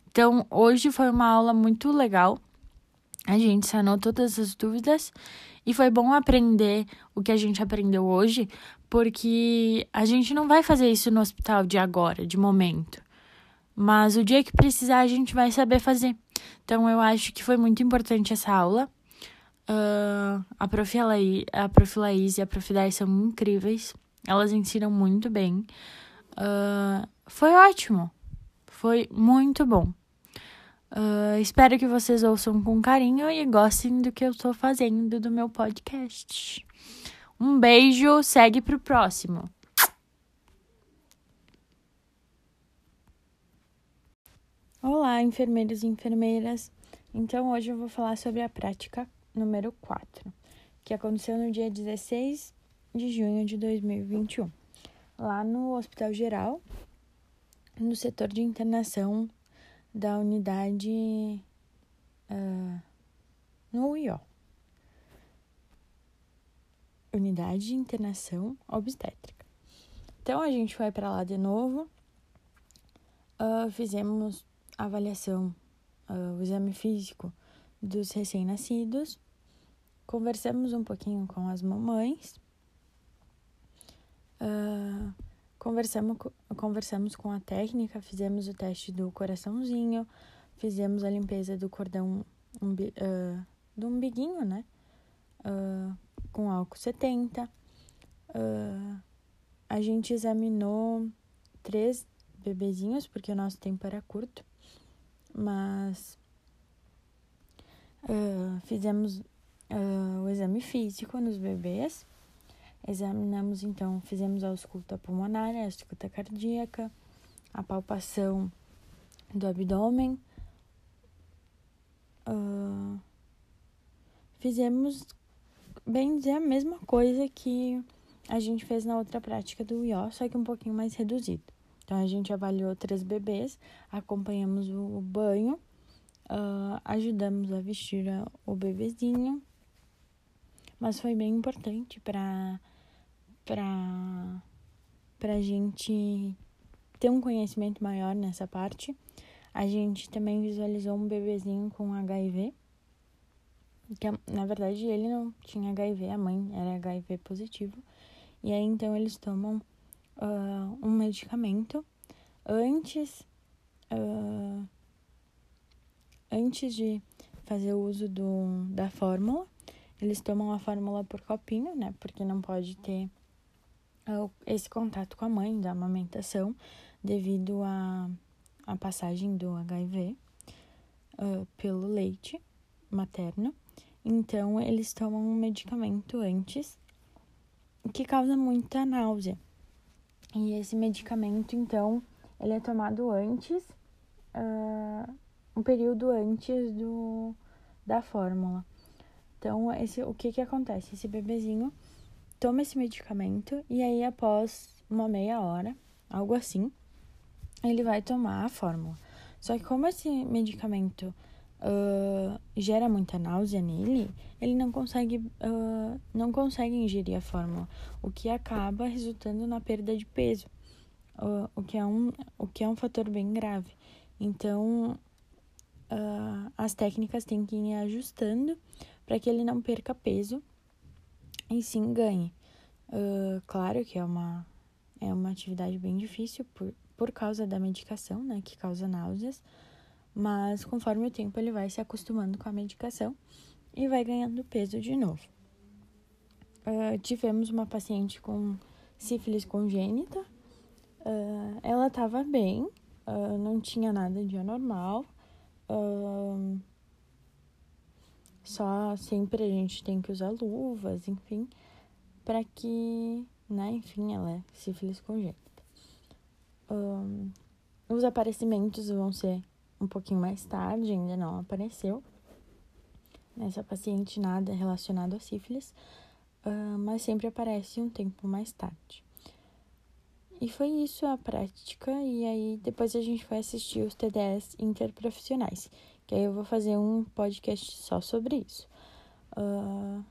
Então, hoje foi uma aula muito legal. A gente sanou todas as dúvidas e foi bom aprender o que a gente aprendeu hoje, porque a gente não vai fazer isso no hospital de agora, de momento. Mas o dia que precisar, a gente vai saber fazer. Então, eu acho que foi muito importante essa aula. Uh, a, prof. A prof. Laís e a prof. Dai são incríveis. Elas ensinam muito bem. Uh, foi ótimo. Foi muito bom. Uh, espero que vocês ouçam com carinho e gostem do que eu estou fazendo do meu podcast. Um beijo, segue pro próximo. Olá, enfermeiros e enfermeiras. Então, hoje eu vou falar sobre a prática número 4, que aconteceu no dia 16 de junho de 2021, lá no Hospital Geral, no setor de internação da unidade uh, no UIO. Unidade de Internação Obstétrica. Então a gente foi para lá de novo, uh, fizemos avaliação, uh, o exame físico dos recém-nascidos, conversamos um pouquinho com as mamães. Uh, Conversamos, conversamos com a técnica, fizemos o teste do coraçãozinho, fizemos a limpeza do cordão umbi, uh, do umbiguinho, né? Uh, com álcool 70. Uh, a gente examinou três bebezinhos, porque o nosso tempo era curto, mas fizemos o exame físico nos bebês Examinamos então, fizemos a ausculta pulmonar, a ausculta cardíaca, a palpação do abdômen. Uh, fizemos, bem dizer, a mesma coisa que a gente fez na outra prática do IO, só que um pouquinho mais reduzido. Então, a gente avaliou três bebês, acompanhamos o banho, uh, ajudamos a vestir o bebezinho, mas foi bem importante para para para gente ter um conhecimento maior nessa parte. A gente também visualizou um bebezinho com HIV, que na verdade ele não tinha HIV, a mãe era HIV positivo. E aí então eles tomam uh, um medicamento antes uh, antes de fazer o uso do, da fórmula. Eles tomam a fórmula por copinho, né? Porque não pode ter esse contato com a mãe da amamentação devido à a, a, passagem do HIV uh, pelo leite materno. Então, eles tomam um medicamento antes que causa muita náusea. E esse medicamento, então, ele é tomado antes, uh, um período antes do, da fórmula. Então, esse, o que que acontece? Esse bebezinho toma esse medicamento e aí após uma meia hora, algo assim, ele vai tomar a fórmula. Só que como esse medicamento uh, gera muita náusea nele, ele não consegue, uh, não consegue ingerir a fórmula, o que acaba resultando na perda de peso, uh, o, que é um, o que é um fator bem grave. Então, as técnicas têm que ir ajustando para que ele não perca peso e sim ganhe. Claro que é uma, é uma atividade bem difícil por, por causa da medicação, né, que causa náuseas, mas conforme o tempo ele vai se acostumando com a medicação e vai ganhando peso de novo. Uh, tivemos uma paciente com sífilis congênita, uh, ela estava bem, uh, não tinha nada de anormal, só sempre a gente tem que usar luvas, enfim, para que, né, enfim, ela é sífilis congênita. os aparecimentos vão ser um pouquinho mais tarde, ainda não apareceu. Nessa paciente nada relacionado a sífilis, uh, mas sempre aparece um tempo mais tarde. E foi isso a prática, e aí depois a gente vai assistir os TDS interprofissionais, que aí eu vou fazer um podcast só sobre isso. Uh,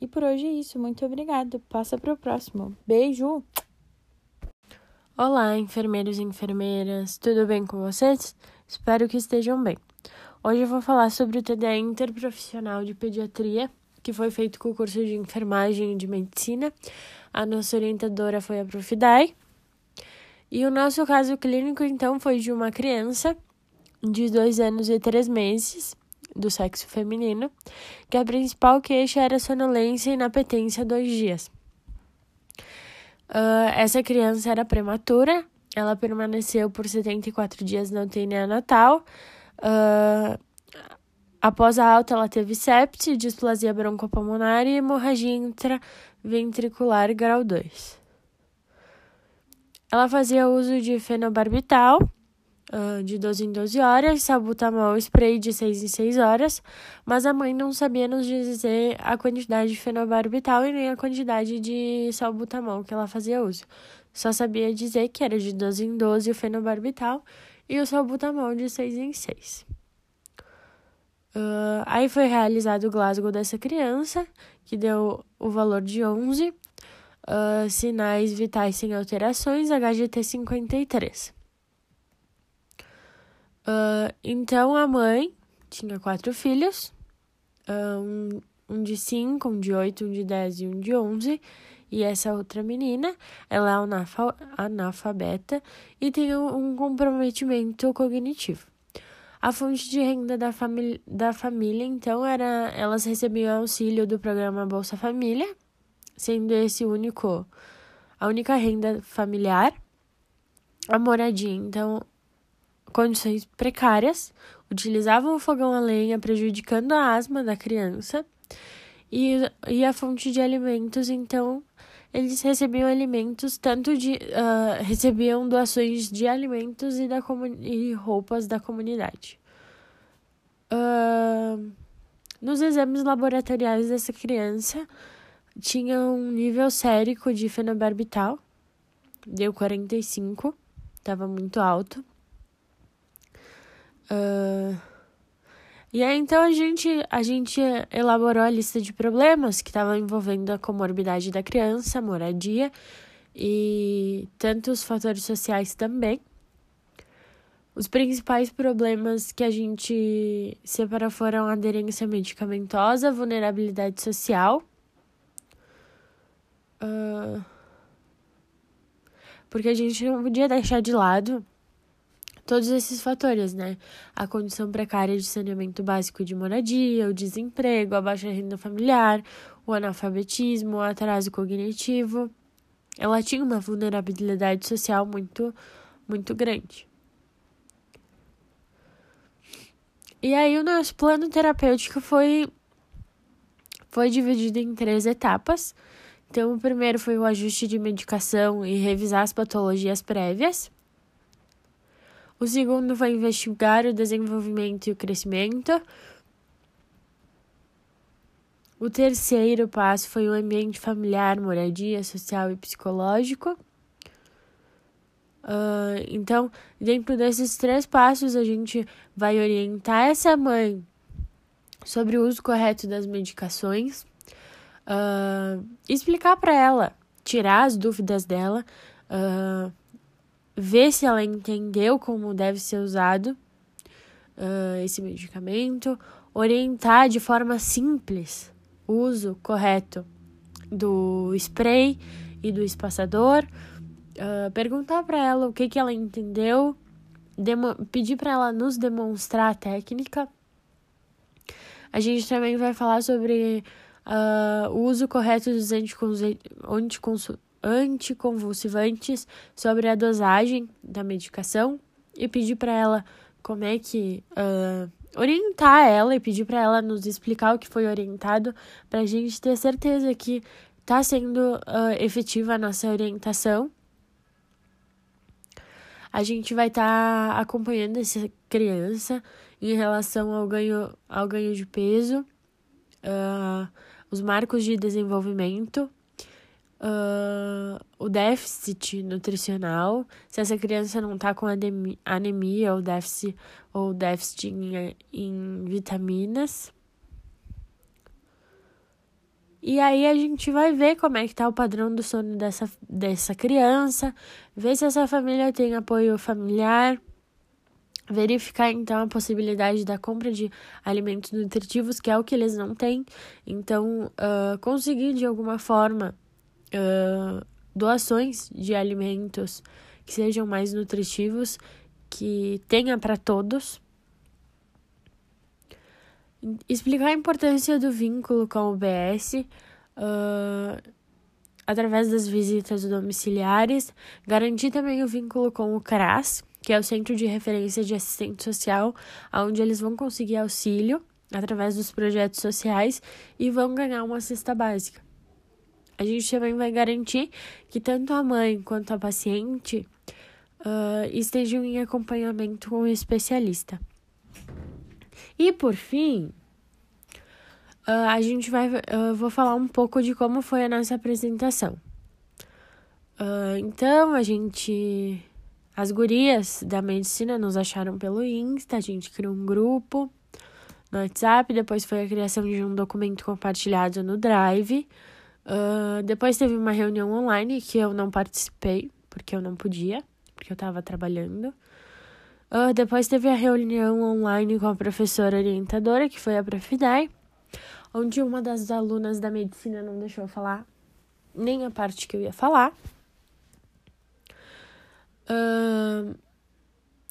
e por hoje é isso, muito obrigado. Passa para o próximo. Beijo!
Olá, enfermeiros e enfermeiras, tudo bem com vocês? Espero que estejam bem. Hoje eu vou falar sobre o TDA interprofissional de pediatria, que foi feito com o curso de enfermagem e de medicina. A nossa orientadora foi a Profidai. E o nosso caso clínico, então, foi de uma criança de dois anos e três meses, do sexo feminino, que a principal queixa era sonolência e inapetência dois dias. Uh, essa criança era prematura, ela permaneceu por 74 dias na UTI neonatal. Uh, após a alta, ela teve sepse, displasia broncopulmonar e hemorragia intraventricular grau 2. Ela fazia uso de fenobarbital de 12 em 12 horas, salbutamol spray de 6 em 6 horas, mas a mãe não sabia nos dizer a quantidade de fenobarbital e nem a quantidade de salbutamol que ela fazia uso. Só sabia dizer que era de 12 em 12 o fenobarbital e o salbutamol de 6 em 6. Uh, aí foi realizado o Glasgow dessa criança, que deu o valor de 11, uh, sinais vitais sem alterações, HGT 53. Uh, então a mãe tinha quatro filhos, uh, um, um de 5, um de 8, um de 10 e um de 11. E essa outra menina, ela é analfabeta e tem um comprometimento cognitivo. A fonte de renda da, família, da família, então, era elas recebiam auxílio do programa Bolsa Família, sendo esse único a única renda familiar. A moradia, então, condições precárias, utilizavam o fogão a lenha, prejudicando a asma da criança. E, e a fonte de alimentos, então, eles recebiam alimentos, tanto de. Uh, recebiam doações de alimentos e, da e roupas da comunidade. Uh, nos exames laboratoriais dessa criança, tinha um nível sérico de fenobarbital, deu 45, estava muito alto. Uh, e aí, então, a gente, a gente elaborou a lista de problemas que estavam envolvendo a comorbidade da criança, moradia e tantos fatores sociais também. Os principais problemas que a gente separou foram aderência medicamentosa, vulnerabilidade social. Uh, porque a gente não podia deixar de lado todos esses fatores, né? A condição precária de saneamento básico de moradia, o desemprego, a baixa renda familiar, o analfabetismo, o atraso cognitivo. Ela tinha uma vulnerabilidade social muito, muito grande. E aí o nosso plano terapêutico foi foi dividido em três etapas. Então, o primeiro foi o ajuste de medicação e revisar as patologias prévias. O segundo vai investigar o desenvolvimento e o crescimento. O terceiro passo foi o ambiente familiar, moradia, social e psicológico. Uh, então, dentro desses três passos, a gente vai orientar essa mãe sobre o uso correto das medicações, uh, explicar para ela, tirar as dúvidas dela, uh, ver se ela entendeu como deve ser usado uh, esse medicamento, orientar de forma simples o uso correto do spray e do espaçador, uh, perguntar para ela o que, que ela entendeu, pedir para ela nos demonstrar a técnica. A gente também vai falar sobre uh, o uso correto dos anticonvulsivantes, sobre a dosagem da medicação e pedir para ela como é que. Uh, orientar ela e pedir para ela nos explicar o que foi orientado, para a gente ter certeza que está sendo uh, efetiva a nossa orientação. A gente vai estar tá acompanhando essa criança em relação ao ganho, ao ganho de peso, uh, os marcos de desenvolvimento, uh, o déficit nutricional, se essa criança não está com anemia ou déficit, ou déficit em, em vitaminas. E aí a gente vai ver como é que tá o padrão do sono dessa, dessa criança, ver se essa família tem apoio familiar, verificar então a possibilidade da compra de alimentos nutritivos, que é o que eles não têm. Então, uh, conseguir de alguma forma uh, doações de alimentos que sejam mais nutritivos, que tenha para todos. Explicar a importância do vínculo com o BS uh, através das visitas domiciliares, garantir também o vínculo com o CRAS, que é o Centro de Referência de Assistente Social, onde eles vão conseguir auxílio através dos projetos sociais e vão ganhar uma cesta básica a gente também vai garantir que tanto a mãe quanto a paciente uh, estejam em acompanhamento com o especialista. E por fim, uh, a gente vai. Uh, vou falar um pouco de como foi a nossa apresentação. Uh, então, a gente. As gurias da medicina nos acharam pelo Insta, a gente criou um grupo no WhatsApp, depois foi a criação de um documento compartilhado no Drive. Uh, depois teve uma reunião online que eu não participei, porque eu não podia, porque eu estava trabalhando. Uh, depois teve a reunião online com a professora orientadora, que foi a Profidai, onde uma das alunas da medicina não deixou falar nem a parte que eu ia falar. Uh,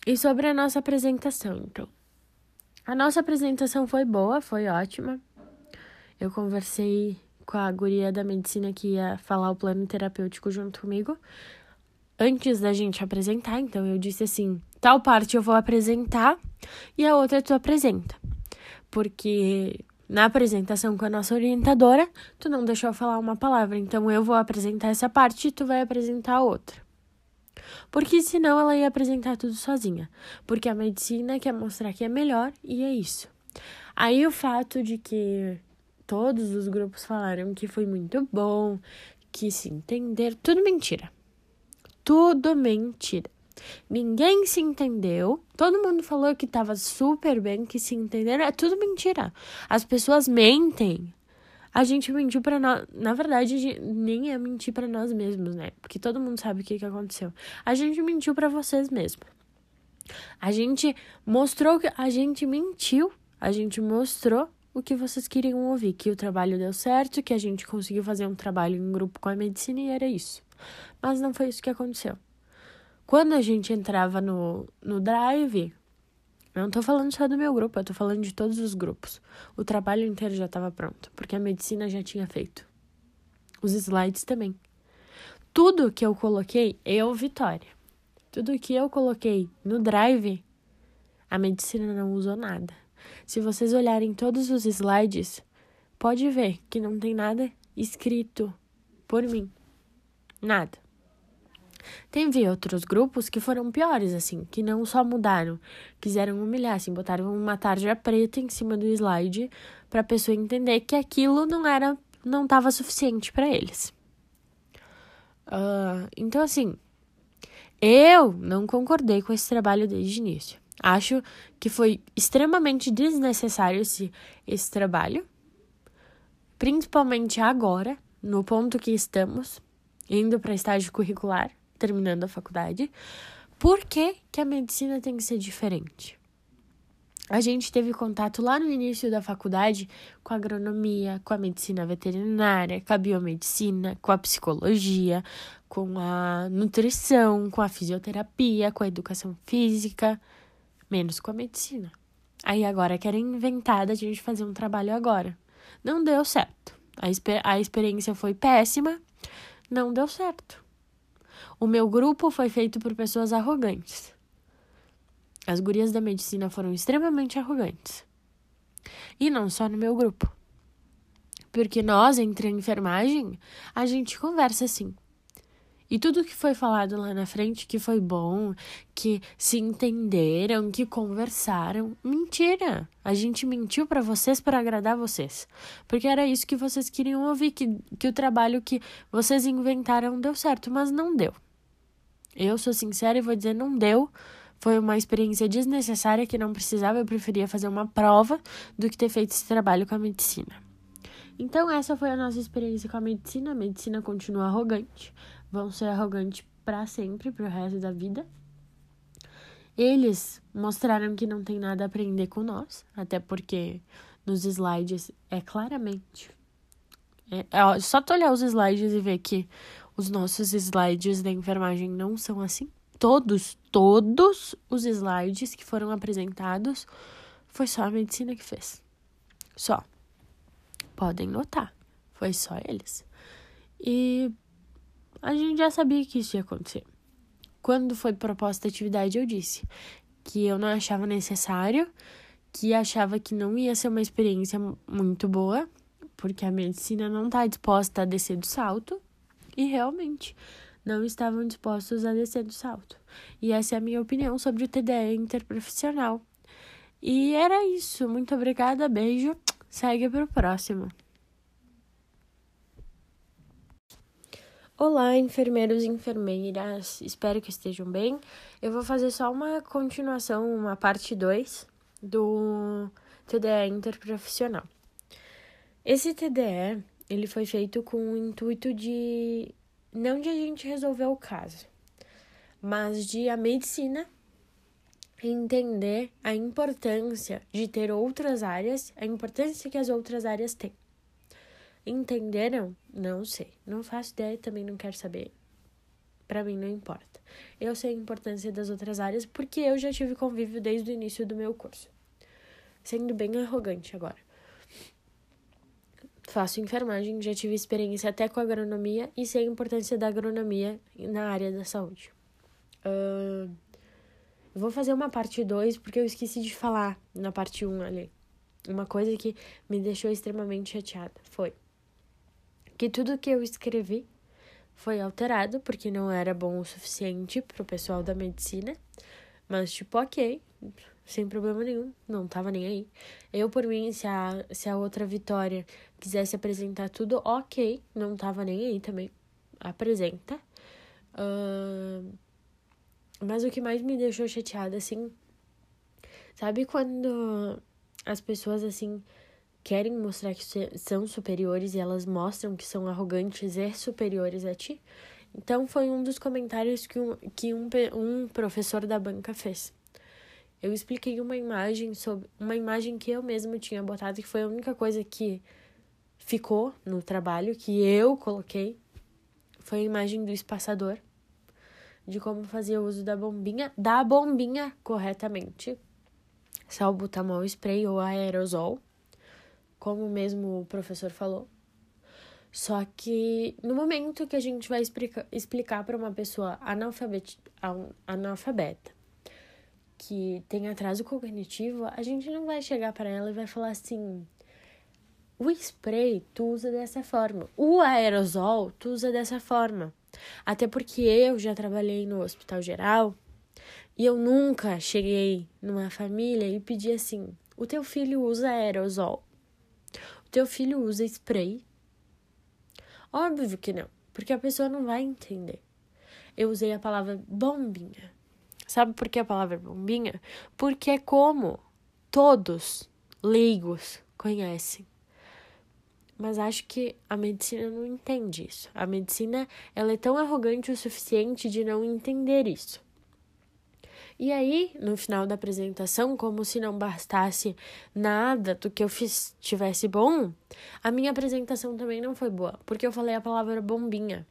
e sobre a nossa apresentação, então. A nossa apresentação foi boa, foi ótima. Eu conversei com a guria da medicina que ia falar o plano terapêutico junto comigo. Antes da gente apresentar, então eu disse assim: tal parte eu vou apresentar e a outra tu apresenta. Porque na apresentação com a nossa orientadora, tu não deixou falar uma palavra, então eu vou apresentar essa parte e tu vai apresentar a outra. Porque senão ela ia apresentar tudo sozinha. Porque a medicina quer mostrar que é melhor e é isso. Aí o fato de que todos os grupos falaram que foi muito bom, que se entender, tudo mentira. Tudo mentira. Ninguém se entendeu. Todo mundo falou que tava super bem, que se entenderam. É tudo mentira. As pessoas mentem. A gente mentiu para nós. Na verdade, nem é mentir para nós mesmos, né? Porque todo mundo sabe o que, que aconteceu. A gente mentiu para vocês mesmos. A gente mostrou que a gente mentiu. A gente mostrou o que vocês queriam ouvir, que o trabalho deu certo, que a gente conseguiu fazer um trabalho em grupo com a medicina e era isso. Mas não foi isso que aconteceu. Quando a gente entrava no, no drive, eu não tô falando só do meu grupo, eu tô falando de todos os grupos. O trabalho inteiro já estava pronto, porque a medicina já tinha feito. Os slides também. Tudo que eu coloquei, eu, Vitória, tudo que eu coloquei no drive, a medicina não usou nada. Se vocês olharem todos os slides, pode ver que não tem nada escrito por mim. Nada. Teve outros grupos que foram piores, assim, que não só mudaram, quiseram humilhar, assim, botaram uma tarja preta em cima do slide para a pessoa entender que aquilo não era, não estava suficiente para eles. Uh, então, assim, eu não concordei com esse trabalho desde o início. Acho que foi extremamente desnecessário esse, esse trabalho, principalmente agora, no ponto que estamos, indo para estágio curricular, terminando a faculdade. Por que, que a medicina tem que ser diferente? A gente teve contato lá no início da faculdade com a agronomia, com a medicina veterinária, com a biomedicina, com a psicologia, com a nutrição, com a fisioterapia, com a educação física, menos com a medicina. Aí agora querem inventar da gente fazer um trabalho agora. Não deu certo. A, a experiência foi péssima, não deu certo. O meu grupo foi feito por pessoas arrogantes. As gurias da medicina foram extremamente arrogantes. E não só no meu grupo. Porque nós, entre a enfermagem, a gente conversa assim. E tudo que foi falado lá na frente, que foi bom, que se entenderam, que conversaram, mentira. A gente mentiu para vocês para agradar vocês. Porque era isso que vocês queriam ouvir, que, que o trabalho que vocês inventaram deu certo, mas não deu. Eu sou sincera e vou dizer, não deu foi uma experiência desnecessária que não precisava, eu preferia fazer uma prova do que ter feito esse trabalho com a medicina. Então, essa foi a nossa experiência com a medicina. A medicina continua arrogante, vão ser arrogantes para sempre, para o resto da vida. Eles mostraram que não tem nada a aprender com nós, até porque nos slides é claramente. É, é só tu olhar os slides e ver que os nossos slides da enfermagem não são assim todos, todos os slides que foram apresentados foi só a medicina que fez. Só. Podem notar, foi só eles. E a gente já sabia que isso ia acontecer. Quando foi proposta a atividade, eu disse que eu não achava necessário, que achava que não ia ser uma experiência muito boa, porque a medicina não está disposta a descer do salto. E realmente, não estavam dispostos a descer do salto. E essa é a minha opinião sobre o TDE interprofissional. E era isso. Muito obrigada, beijo. Segue para o próximo. Olá, enfermeiros e enfermeiras. Espero que estejam bem. Eu vou fazer só uma continuação, uma parte 2 do TDE interprofissional. Esse TDE, ele foi feito com o intuito de não de a gente resolver o caso, mas de a medicina entender a importância de ter outras áreas, a importância que as outras áreas têm. Entenderam? Não sei. Não faço ideia, também não quero saber. Para mim não importa. Eu sei a importância das outras áreas porque eu já tive convívio desde o início do meu curso. Sendo bem arrogante agora faço enfermagem, já tive experiência até com agronomia e sei a importância da agronomia na área da saúde. Uh, vou fazer uma parte 2 porque eu esqueci de falar na parte 1 um ali. Uma coisa que me deixou extremamente chateada foi que tudo que eu escrevi foi alterado porque não era bom o suficiente para o pessoal da medicina. Mas, tipo, ok, sem problema nenhum, não tava nem aí. Eu, por mim, se a, se a outra Vitória quisesse apresentar tudo, ok, não tava nem aí também. Apresenta. Uh, mas o que mais me deixou chateada, assim, sabe quando as pessoas, assim, querem mostrar que são superiores e elas mostram que são arrogantes e superiores a ti? Então, foi um dos comentários que um, que um, um professor da banca fez. Eu expliquei uma imagem sobre uma imagem que eu mesma tinha botado, que foi a única coisa que ficou no trabalho que eu coloquei. Foi a imagem do espaçador de como fazer o uso da bombinha, da bombinha corretamente. Salbutamol spray ou aerosol, como mesmo o professor falou. Só que no momento que a gente vai explica, explicar para uma pessoa analfabeta, analfabeta que tem atraso cognitivo, a gente não vai chegar para ela e vai falar assim: o spray tu usa dessa forma, o aerosol tu usa dessa forma. Até porque eu já trabalhei no hospital geral e eu nunca cheguei numa família e pedi assim: o teu filho usa aerosol, teu filho usa spray. Óbvio que não, porque a pessoa não vai entender. Eu usei a palavra bombinha. Sabe por que a palavra bombinha? Porque é como todos leigos conhecem. Mas acho que a medicina não entende isso. A medicina ela é tão arrogante o suficiente de não entender isso. E aí, no final da apresentação, como se não bastasse nada do que eu fiz tivesse bom, a minha apresentação também não foi boa, porque eu falei a palavra bombinha.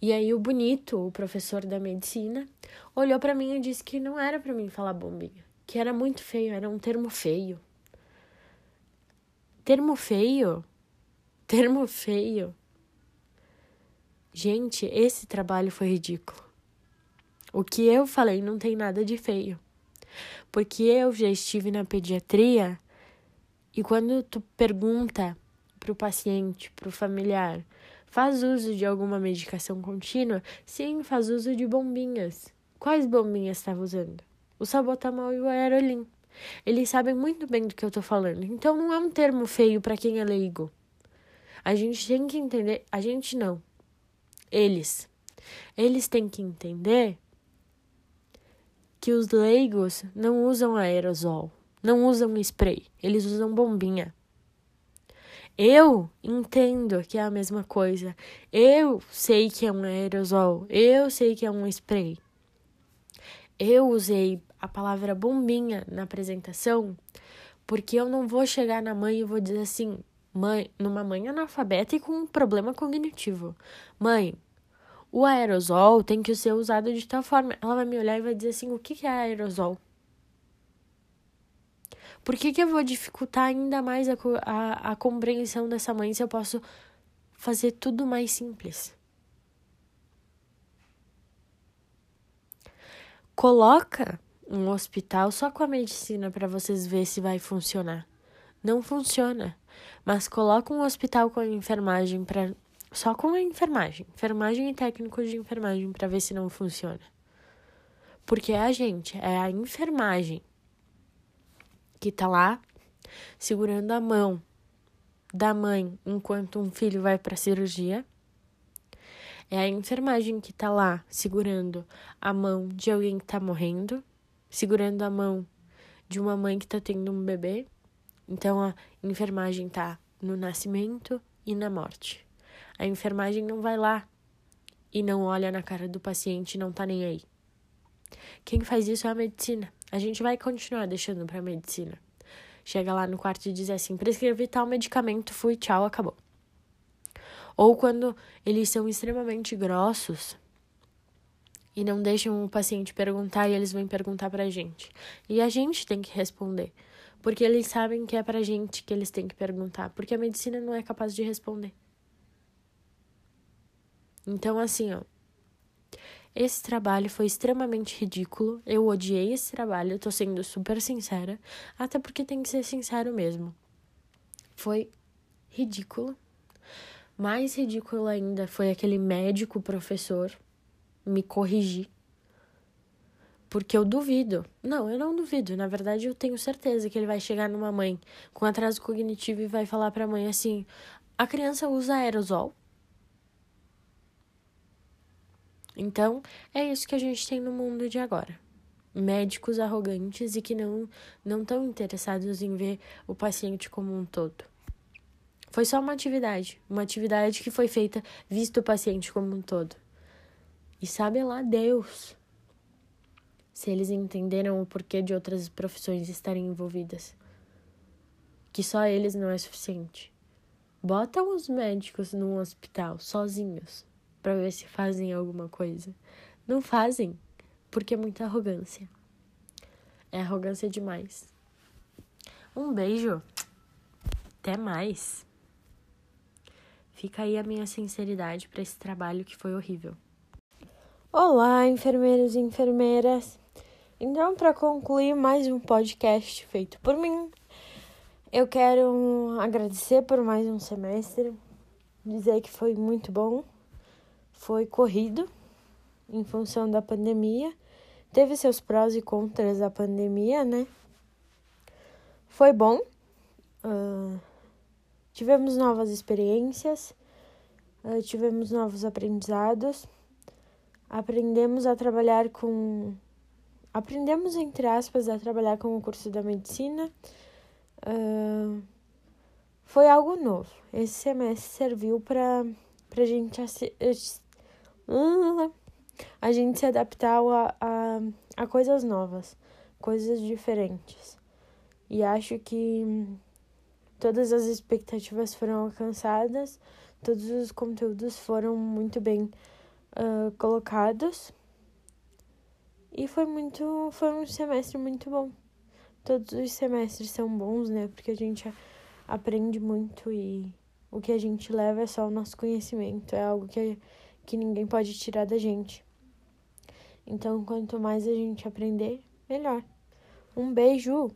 E aí o bonito, o professor da medicina, olhou para mim e disse que não era para mim falar bombinha, que era muito feio, era um termo feio. Termo feio? Termo feio. Gente, esse trabalho foi ridículo. O que eu falei não tem nada de feio. Porque eu já estive na pediatria e quando tu pergunta para o paciente, para o familiar, faz uso de alguma medicação contínua? Sim, faz uso de bombinhas. Quais bombinhas estava usando? O sabotamol e o aerolim. Eles sabem muito bem do que eu tô falando. Então não é um termo feio para quem é leigo. A gente tem que entender, a gente não. Eles. Eles têm que entender que os leigos não usam aerosol, não usam spray, eles usam bombinha. Eu entendo que é a mesma coisa. Eu sei que é um aerosol, eu sei que é um spray. Eu usei a palavra bombinha na apresentação porque eu não vou chegar na mãe e vou dizer assim, mãe, numa mãe analfabeta e com um problema cognitivo. Mãe, o aerosol tem que ser usado de tal forma. Ela vai me olhar e vai dizer assim: o que é aerosol? Por que, que eu vou dificultar ainda mais a, a, a compreensão dessa mãe se eu posso fazer tudo mais simples? Coloca um hospital só com a medicina para vocês ver se vai funcionar. Não funciona. Mas coloca um hospital com a enfermagem para só com a enfermagem, enfermagem e técnicos de enfermagem para ver se não funciona. Porque é a gente, é a enfermagem que tá lá segurando a mão da mãe enquanto um filho vai para cirurgia. É a enfermagem que tá lá segurando a mão de alguém que tá morrendo, segurando a mão de uma mãe que tá tendo um bebê. Então a enfermagem tá no nascimento e na morte. A enfermagem não vai lá e não olha na cara do paciente e não tá nem aí. Quem faz isso é a medicina. A gente vai continuar deixando para a medicina. Chega lá no quarto e diz assim: prescrevi tal medicamento, fui, tchau, acabou. Ou quando eles são extremamente grossos e não deixam o paciente perguntar e eles vêm perguntar pra gente. E a gente tem que responder. Porque eles sabem que é pra gente que eles têm que perguntar. Porque a medicina não é capaz de responder. Então, assim, ó. Esse trabalho foi extremamente ridículo. Eu odiei esse trabalho, tô sendo super sincera. Até porque tem que ser sincero mesmo. Foi ridículo. Mais ridículo ainda foi aquele médico professor me corrigir. Porque eu duvido. Não, eu não duvido. Na verdade, eu tenho certeza que ele vai chegar numa mãe com atraso cognitivo e vai falar pra mãe assim: a criança usa aerosol. Então, é isso que a gente tem no mundo de agora. Médicos arrogantes e que não não estão interessados em ver o paciente como um todo. Foi só uma atividade, uma atividade que foi feita visto o paciente como um todo. E sabe lá Deus se eles entenderam o porquê de outras profissões estarem envolvidas. Que só eles não é suficiente. Botam os médicos num hospital sozinhos para ver se fazem alguma coisa. Não fazem, porque é muita arrogância. É arrogância demais. Um beijo. Até mais. Fica aí a minha sinceridade para esse trabalho que foi horrível. Olá, enfermeiros e enfermeiras. Então, para concluir mais um podcast feito por mim, eu quero agradecer por mais um semestre, dizer que foi muito bom foi corrido em função da pandemia. Teve seus prós e contras da pandemia, né? Foi bom. Uh, tivemos novas experiências, uh, tivemos novos aprendizados. Aprendemos a trabalhar com. Aprendemos, entre aspas, a trabalhar com o curso da medicina. Uh, foi algo novo. Esse semestre serviu para a gente a gente se adaptar a, a, a coisas novas, coisas diferentes. E acho que todas as expectativas foram alcançadas, todos os conteúdos foram muito bem uh, colocados. E foi muito. Foi um semestre muito bom. Todos os semestres são bons, né? Porque a gente aprende muito e o que a gente leva é só o nosso conhecimento. É algo que, que ninguém pode tirar da gente. Então, quanto mais a gente aprender, melhor. Um beijo!